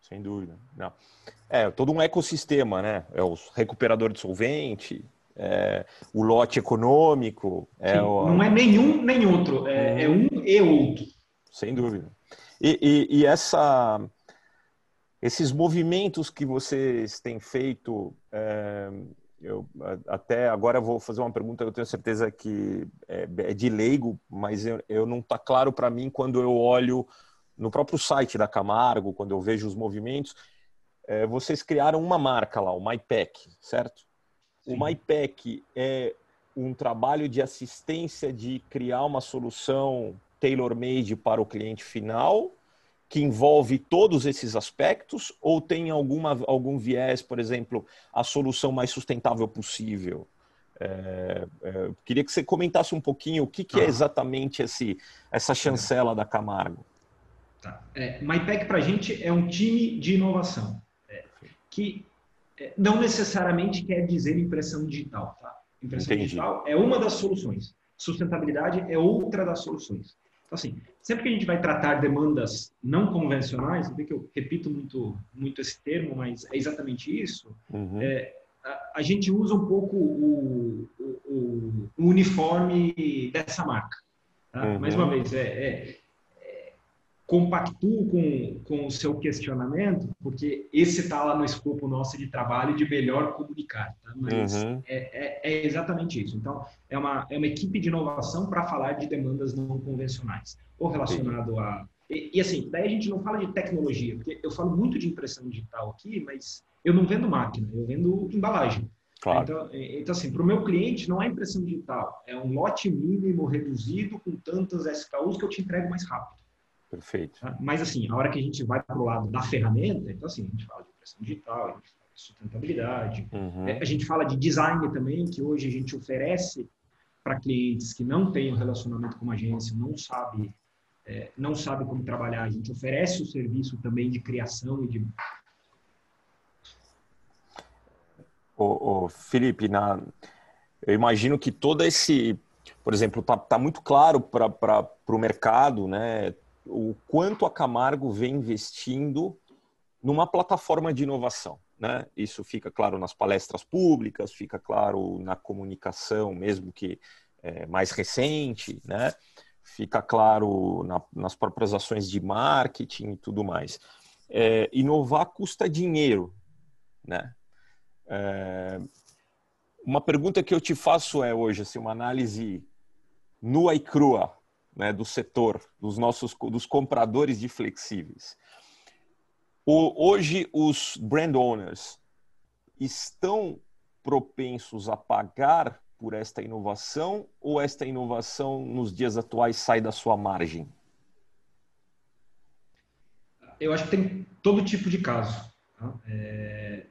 Sem dúvida. Não. É todo um ecossistema, né? É o recuperador de solvente, é o lote econômico. É Sim, o... Não é nenhum nem outro, é, é um e outro. Sem dúvida. E, e, e, essa, esses movimentos que vocês têm feito, é, eu até agora vou fazer uma pergunta, eu tenho certeza que é, é de leigo, mas eu, eu não está claro para mim quando eu olho no próprio site da Camargo, quando eu vejo os movimentos, é, vocês criaram uma marca lá, o MyPack, certo? Sim. O MyPack é um trabalho de assistência de criar uma solução tailor-made para o cliente final, que envolve todos esses aspectos, ou tem alguma, algum viés, por exemplo, a solução mais sustentável possível? É, é, queria que você comentasse um pouquinho o que, que é exatamente esse, essa chancela da Camargo. Tá. É, MyPack para a gente é um time de inovação, é, que é, não necessariamente quer dizer impressão digital. Tá? Impressão Entendi. digital é uma das soluções, sustentabilidade é outra das soluções. Então, assim, sempre que a gente vai tratar demandas não convencionais, vê que eu repito muito, muito esse termo, mas é exatamente isso, uhum. é, a, a, gente usa um pouco o, o, o uniforme dessa marca. Tá? Uhum. Mais uma vez, é, é compactuo com, com o seu questionamento, porque esse está lá no escopo nosso de trabalho de melhor comunicar, tá? mas uhum. é, é, é, exatamente isso. Então, é uma, é uma equipe de inovação para falar de demandas não convencionais, ou relacionado a... E, e, assim, daí a gente não fala de tecnologia, porque eu falo muito de impressão digital aqui, mas eu não vendo máquina, eu vendo embalagem. Claro. Então, então, assim, para o meu cliente não é impressão digital, é um lote mínimo reduzido com tantas SKUs que eu te entrego mais rápido. Perfeito. Tá? Mas, assim, a hora que a gente vai para o lado da ferramenta, então, assim, a gente fala de impressão digital, a gente fala de sustentabilidade, uhum. É, a gente fala de design também, que hoje a gente oferece para clientes que não têm um relacionamento com uma agência, não sabe, é, não sabe como trabalhar, a gente oferece o serviço também de criação e de... Ô, ô Felipe, na... eu imagino que todo esse por exemplo, está tá muito claro para o mercado, né? O quanto a Camargo vem investindo numa plataforma de inovação. Né? Isso fica claro nas palestras públicas, fica claro na comunicação, mesmo que é, mais recente, né? fica claro na, nas próprias ações de marketing e tudo mais. É, inovar custa dinheiro. Né? É, uma pergunta que eu te faço é hoje, assim, uma análise nua e crua né, do setor, dos nossos dos compradores de flexíveis. O, hoje, os brand owners estão propensos a pagar por esta inovação ou esta inovação nos dias atuais sai da sua margem? Eu acho que tem todo tipo de caso. Tá? É,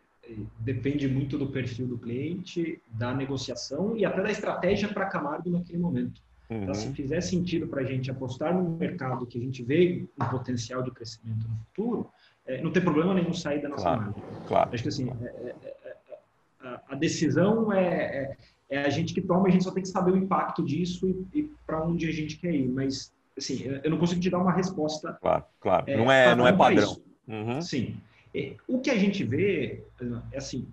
depende muito do perfil do cliente, da negociação e até da estratégia para Camargo naquele momento. Uhum. Então, se fizer sentido para a gente apostar no mercado que a gente vê um potencial de crescimento no futuro, é, não tem problema nenhum sair da nossa claro, margem. Claro. Acho que assim, é, é, é, a, a, decisão é, é, a gente que toma, a gente só tem que saber o impacto disso e, e para onde a gente quer ir. Mas, assim, eu não consigo te dar uma resposta. Claro, claro. não é, não é padrão. Uhum. Sim. O que a gente vê é assim,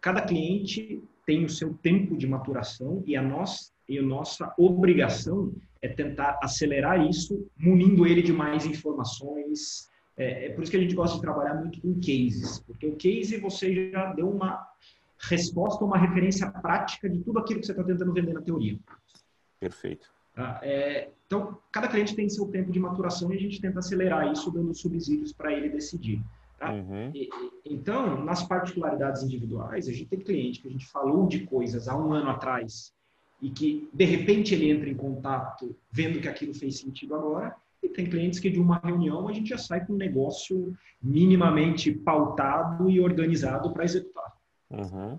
cada cliente tem o seu tempo de maturação e a nossa, e a nossa obrigação é tentar acelerar isso, munindo ele de mais informações. É, é, por isso que a gente gosta de trabalhar muito com cases, porque o case você já deu uma resposta, uma referência prática de tudo aquilo que você está tentando vender na teoria. Perfeito. Tá? É, então, cada cliente tem seu tempo de maturação e a gente tenta acelerar isso, dando subsídios para ele decidir. Tá? Uhum. E, então, nas particularidades individuais, a gente tem cliente que a gente falou de coisas há um ano atrás e que, de repente, ele entra em contato vendo que aquilo fez sentido agora, e tem clientes que de uma reunião a gente já sai com um negócio minimamente pautado e organizado para executar. Uhum.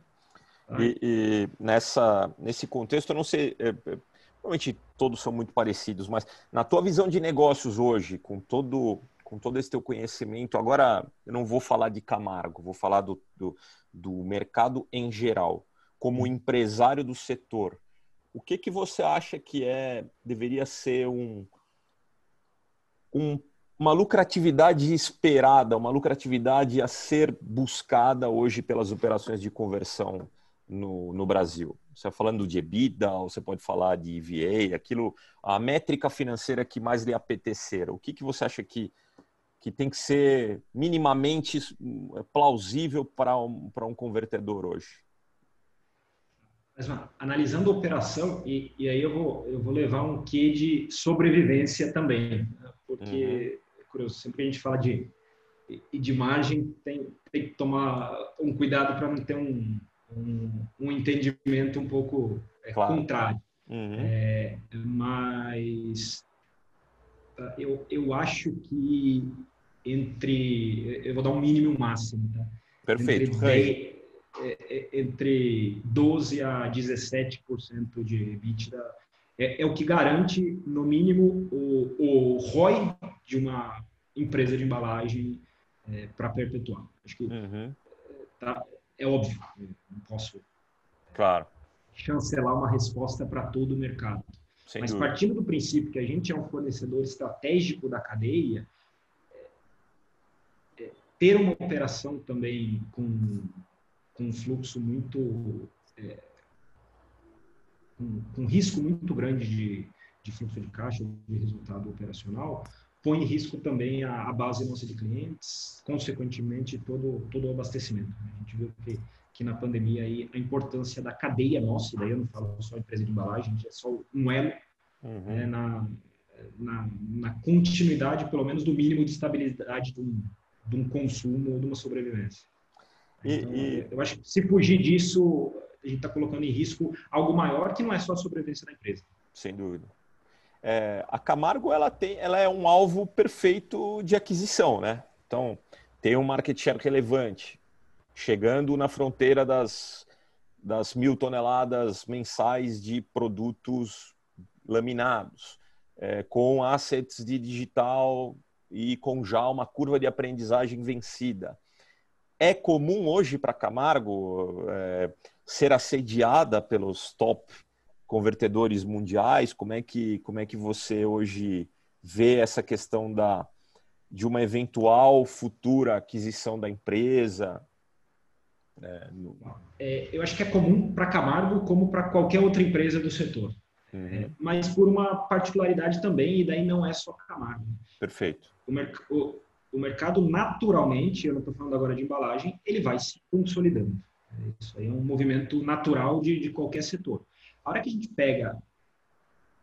Tá? E, e, nessa, nesse contexto, eu não sei, é, é, provavelmente todos são muito parecidos, mas na tua visão de negócios hoje, com todo com todo esse teu conhecimento, agora eu não vou falar de Camargo, vou falar do, do, do mercado em geral, como empresário do setor, o que que você acha que é deveria ser um, um uma lucratividade esperada, uma lucratividade a ser buscada hoje pelas operações de conversão no, no Brasil? Você está falando de EBITDA, ou você pode falar de EVA, aquilo, a métrica financeira que mais lhe apetecer. O que, que você acha que que tem que ser minimamente plausível para um, para um convertedor hoje? Mas, analisando a operação, e, e, aí eu vou, eu vou levar um quê de sobrevivência também, né? porque, uhum. é curioso, sempre que a gente fala de, de margem, tem, tem que tomar um cuidado para não ter um, um, um, entendimento um pouco é, claro. contrário. Uhum. É, mas eu, eu acho que entre. Eu vou dar um mínimo e um máximo, tá? Perfeito. Entre, 10, entre 12% a 17% de EBITDA é, é, o que garante, no mínimo, o, o ROI de uma empresa de embalagem é, para perpetuar. Acho que uhum. tá, é óbvio, não posso claro. chancelar uma resposta para todo o mercado. Sem Mas dúvida. partindo do princípio que a gente é um fornecedor estratégico da cadeia, é, é, ter uma operação também com, com um fluxo muito. É, com, com risco muito grande de, de fluxo de caixa, de resultado operacional, põe em risco também a, a, base nossa de clientes, consequentemente todo, todo o abastecimento. A gente viu que que na pandemia aí a importância da cadeia nossa, daí eu não falo só empresa de embalagem, é só um elo uhum. né, na, na, na, continuidade, pelo menos do mínimo de estabilidade de um, de um consumo ou de uma sobrevivência. Então, e, e... Eu acho que se fugir disso, a gente está colocando em risco algo maior que não é só a sobrevivência da empresa. Sem dúvida. É, a Camargo ela tem, ela é um alvo perfeito de aquisição, né? Então tem um market share relevante, chegando na fronteira das, das mil toneladas mensais de produtos laminados, é, com assets de digital e com já uma curva de aprendizagem vencida. É comum hoje para Camargo é, ser assediada pelos top convertedores mundiais? Como é que, como é que você hoje vê essa questão da, de uma eventual futura aquisição da empresa? É, no... é, eu acho que é comum para Camargo como para qualquer outra empresa do setor. Uhum. É, mas por uma particularidade também, e daí não é só Camargo. Perfeito. O, merc o, o mercado naturalmente, eu não estou falando agora de embalagem, ele vai se consolidando. Isso aí é um movimento natural de, de qualquer setor. A hora que a gente pega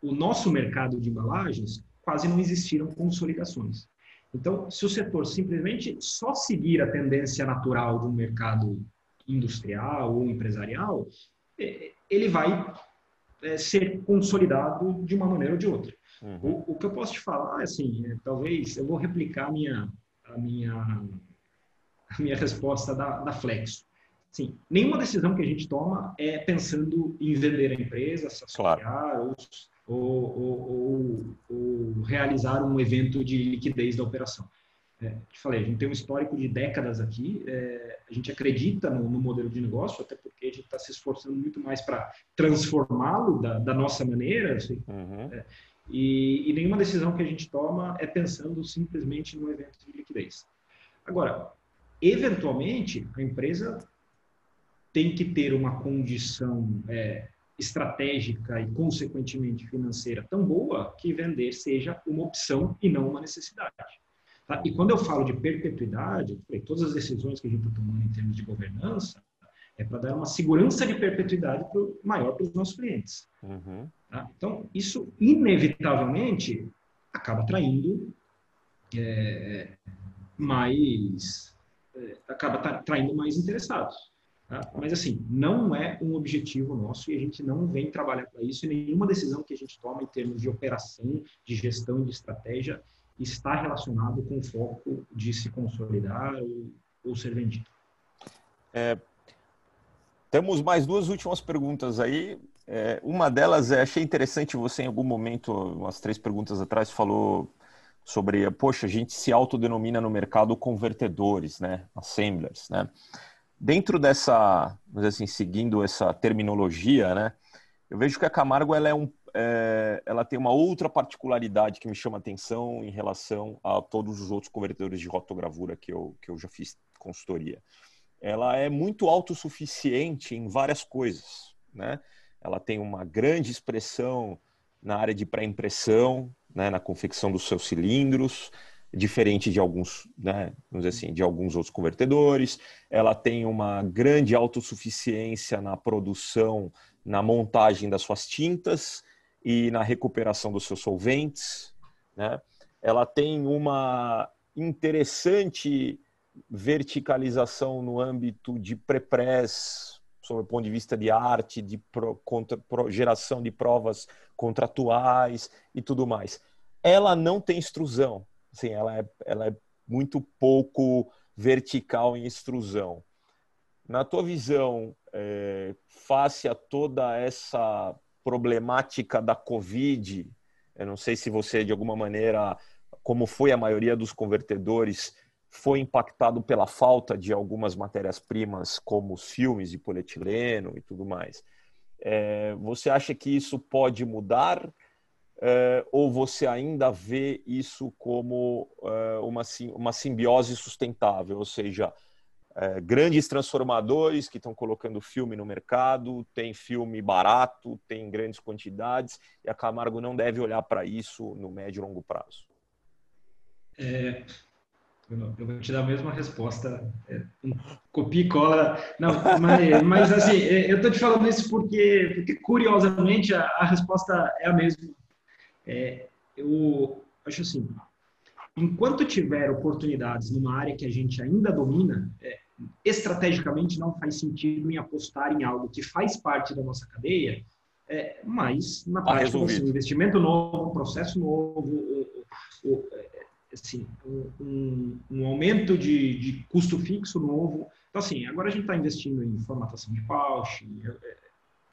o nosso mercado de embalagens, quase não existiram consolidações. Então, se o setor simplesmente só seguir a tendência natural de um mercado industrial ou empresarial, é, ele vai é, ser consolidado de uma maneira ou de outra. Uhum. O, o, que eu posso te falar, assim, é, talvez eu vou replicar a minha, a minha, a minha resposta da, da Flexo. Sim, nenhuma decisão que a gente toma é pensando em vender a empresa, associar claro. ou, ou, ou, ou, realizar um evento de liquidez da operação. É, te falei, a gente tem um histórico de décadas aqui, é, a gente acredita no, no, modelo de negócio, até porque a gente está se esforçando muito mais para transformá-lo da, da, nossa maneira, assim, uhum. é, e, e, nenhuma decisão que a gente toma é pensando simplesmente no evento de liquidez. Agora, eventualmente, a empresa tem que ter uma condição é, estratégica e, consequentemente, financeira tão boa que vender seja uma opção e não uma necessidade. Tá? E quando eu falo de perpetuidade, todas as decisões que a gente está tomando em termos de governança é para dar uma segurança de perpetuidade pro, maior para os nossos clientes. Uhum. Tá? Então, isso inevitavelmente acaba atraindo é, mais é, acaba traindo mais interessados. Tá? Mas assim, não é um objetivo nosso e a gente não vem trabalhar para isso e nenhuma decisão que a gente toma em termos de operação, de gestão, de estratégia está relacionado com o foco de se consolidar ou, ou ser vendido. É, temos mais duas últimas perguntas aí. É, uma delas é, achei interessante você em algum momento, umas três perguntas atrás, falou sobre, poxa, a gente se autodenomina no mercado convertedores, né, assemblers, né. Dentro dessa, vamos dizer assim, seguindo essa terminologia, né, eu vejo que a Camargo ela é um, é, ela tem uma outra particularidade que me chama atenção em relação a todos os outros convertedores de rotogravura que eu, que eu já fiz consultoria ela é muito autossuficiente em várias coisas, né? Ela tem uma grande expressão na área de pré-impressão, né, na confecção dos seus cilindros, diferente de alguns, né, vamos dizer assim, de alguns outros convertedores. Ela tem uma grande autossuficiência na produção, na montagem das suas tintas e na recuperação dos seus solventes, né? Ela tem uma interessante verticalização no âmbito de pré-press, sob o ponto de vista de arte, de pro, contra, pro, geração de provas contratuais e tudo mais. Ela não tem extrusão, assim, ela, é, ela é muito pouco vertical em extrusão. Na tua visão, é, face a toda essa problemática da Covid, eu não sei se você, de alguma maneira, como foi a maioria dos convertedores, foi impactado pela falta de algumas matérias-primas, como os filmes de polietileno e tudo mais. É, você acha que isso pode mudar? É, ou você ainda vê isso como é, uma, uma simbiose sustentável? Ou seja, é, grandes transformadores que estão colocando filme no mercado, tem filme barato, tem grandes quantidades, e a Camargo não deve olhar para isso no médio e longo prazo. É, eu vou te dar a mesma resposta, é, copia e cola. Não, mas, mas assim, é, eu estou te falando isso porque, porque curiosamente, a, a resposta é a mesma. É, eu acho assim, enquanto tiver oportunidades numa área que a gente ainda domina, é, estrategicamente não faz sentido em apostar em algo que faz parte da nossa cadeia, é, mas na tá prática, assim, um investimento novo, processo novo, o, o, assim, um, um aumento de, de, custo fixo novo. Então, assim, agora a gente está investindo em formatação de pouch. Eu, eu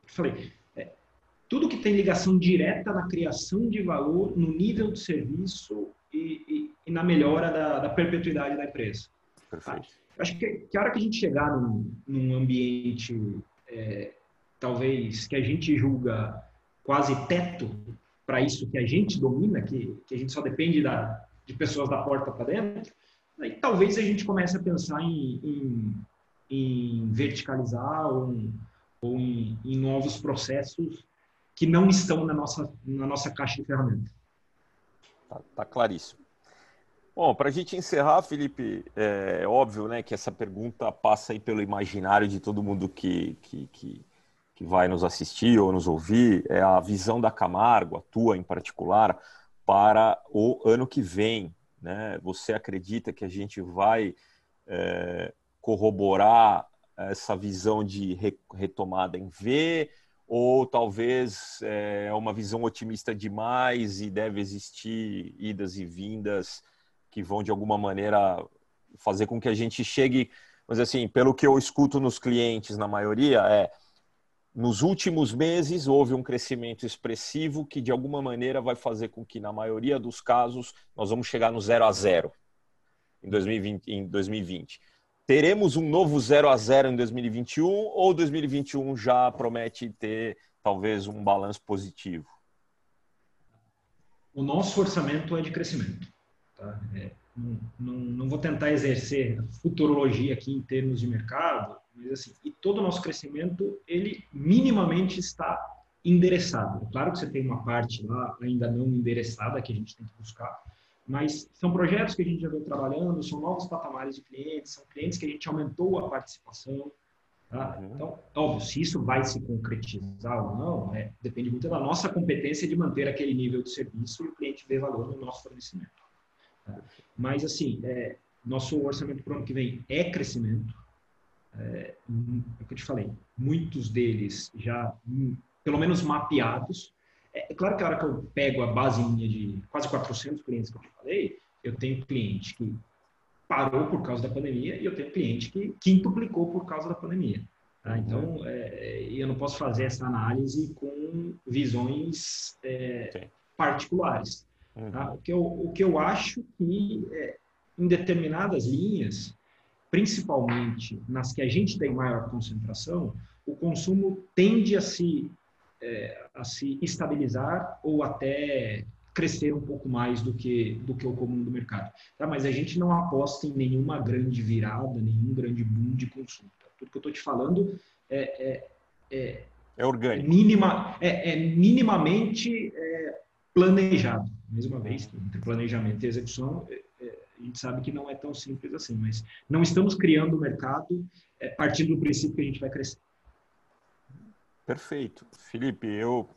falei, é, tudo que tem ligação direta na criação de valor, no nível de serviço e, e, e na melhora da, da, perpetuidade da empresa. Perfeito. Tá? Acho que, que a hora que a gente chegar num, num ambiente, é, talvez, que a gente julga quase teto para isso que a gente domina, que, que a gente só depende da, de pessoas da porta para dentro, aí talvez a gente comece a pensar em, em, em verticalizar ou, ou em, em, novos processos que não estão na nossa, na nossa caixa de ferramentas. Tá, tá claríssimo. Bom, para a gente encerrar, Felipe, é óbvio né, que essa pergunta passa aí pelo imaginário de todo mundo que, que, que, que vai nos assistir ou nos ouvir, é a visão da Camargo, a tua em particular, para o ano que vem. Né? Você acredita que a gente vai é, corroborar essa visão de retomada em V? Ou talvez é uma visão otimista demais e deve existir idas e vindas que vão de alguma maneira fazer com que a gente chegue, mas assim, pelo que eu escuto nos clientes na maioria é nos últimos meses houve um crescimento expressivo que de alguma maneira vai fazer com que na maioria dos casos nós vamos chegar no zero a zero em 2020, em 2020. Teremos um novo zero a zero em 2021 ou 2021 já promete ter talvez um balanço positivo? O nosso orçamento é de crescimento. Tá? É, não, não, não, vou tentar exercer futurologia aqui em termos de mercado, mas assim, e todo o nosso crescimento, ele minimamente está endereçado. Claro que você tem uma parte lá ainda não endereçada que a gente tem que buscar, mas são projetos que a gente já vem trabalhando, são novos patamares de clientes, são clientes que a gente aumentou a participação. Tá? Uhum. Então, óbvio, se isso vai se concretizar ou não, é, depende muito da nossa competência de manter aquele nível de serviço e o cliente ver valor no nosso fornecimento. Mas, assim, é, nosso orçamento para o ano que vem é crescimento. É, é o que eu te falei, muitos deles já, hum, pelo menos, mapeados. É, é, claro que a hora que eu pego a base minha de quase 400 clientes que eu te falei, eu tenho cliente que parou por causa da pandemia e eu tenho cliente que quintuplicou por causa da pandemia. Tá? Então, é, eu não posso fazer essa análise com visões é, particulares. Tá? O, que eu, o que eu acho que é, em determinadas linhas, principalmente nas que a gente tem maior concentração, o consumo tende a se, é, a se estabilizar ou até crescer um pouco mais do que, do que o comum do mercado. Tá? Mas a gente não aposta em nenhuma grande virada, nenhum grande boom de consumo. Tá? Tudo que eu estou te falando é, é, é, é orgânico. Minima, é, é minimamente é, planejado. Mais uma vez, entre planejamento e execução, é, é, a gente sabe que não é tão simples assim, mas não estamos criando o mercado é, partindo do princípio que a gente vai crescer. Perfeito. Felipe, eu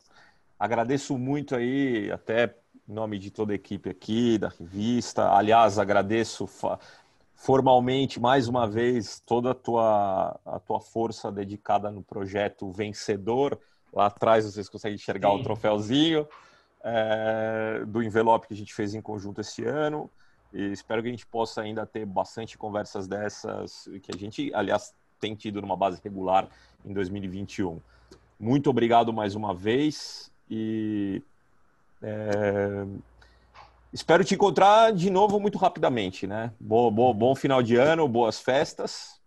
agradeço muito aí, até em nome de toda a equipe aqui, da revista. Aliás, agradeço formalmente, mais uma vez, toda a tua, a tua força dedicada no projeto Vencedor. Lá atrás vocês conseguem enxergar Sim. o troféuzinho é, do envelope que a gente fez em conjunto esse ano. E espero que a gente possa ainda ter bastante conversas dessas, que a gente, aliás, tem tido numa base regular em 2021. Muito obrigado mais uma vez e é, espero te encontrar de novo muito rapidamente, né? Bo, bo, bom final de ano, boas festas.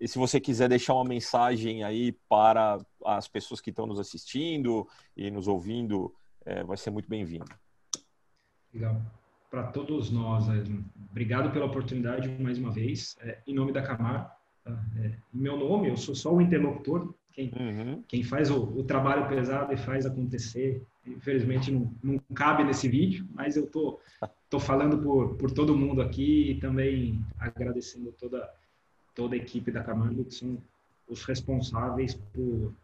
E se você quiser deixar uma mensagem aí para as pessoas que estão nos assistindo e nos ouvindo é, vai ser muito bem-vindo. Legal. Para todos nós, é, obrigado pela oportunidade mais uma vez. É, em nome da Camar, tá? é, em meu nome, eu sou só o interlocutor, quem, uhum. quem faz o, o, trabalho pesado e faz acontecer. Infelizmente não, não cabe nesse vídeo, mas eu tô, tô falando por, por todo mundo aqui e também agradecendo toda, toda a equipe da Camargo, que são os responsáveis por,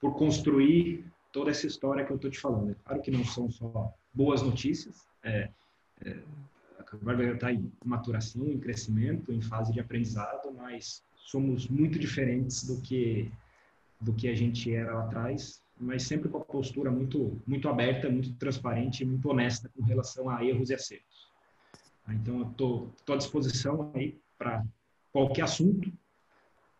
por construir toda essa história que eu estou te falando. É claro que não são só boas notícias, é, é, a Camargo está em maturação, em crescimento, em fase de aprendizado, mas somos muito diferentes do que do que a gente era lá atrás, mas sempre com a postura muito muito aberta, muito transparente, muito honesta com relação a erros e acertos. Então, eu estou à disposição aí para qualquer assunto,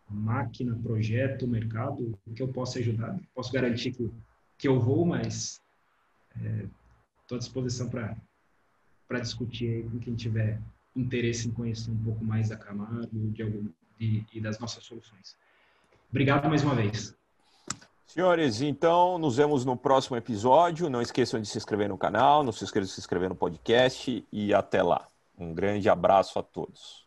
máquina, projeto, mercado, que eu possa ajudar. Posso garantir que que eu vou, mas estou é, à disposição para discutir aí com quem tiver interesse em conhecer um pouco mais da Camargo de algum, de, e das nossas soluções. Obrigado mais uma vez. Senhores, então nos vemos no próximo episódio. Não esqueçam de se inscrever no canal, não se esqueçam de se inscrever no podcast e até lá. Um grande abraço a todos.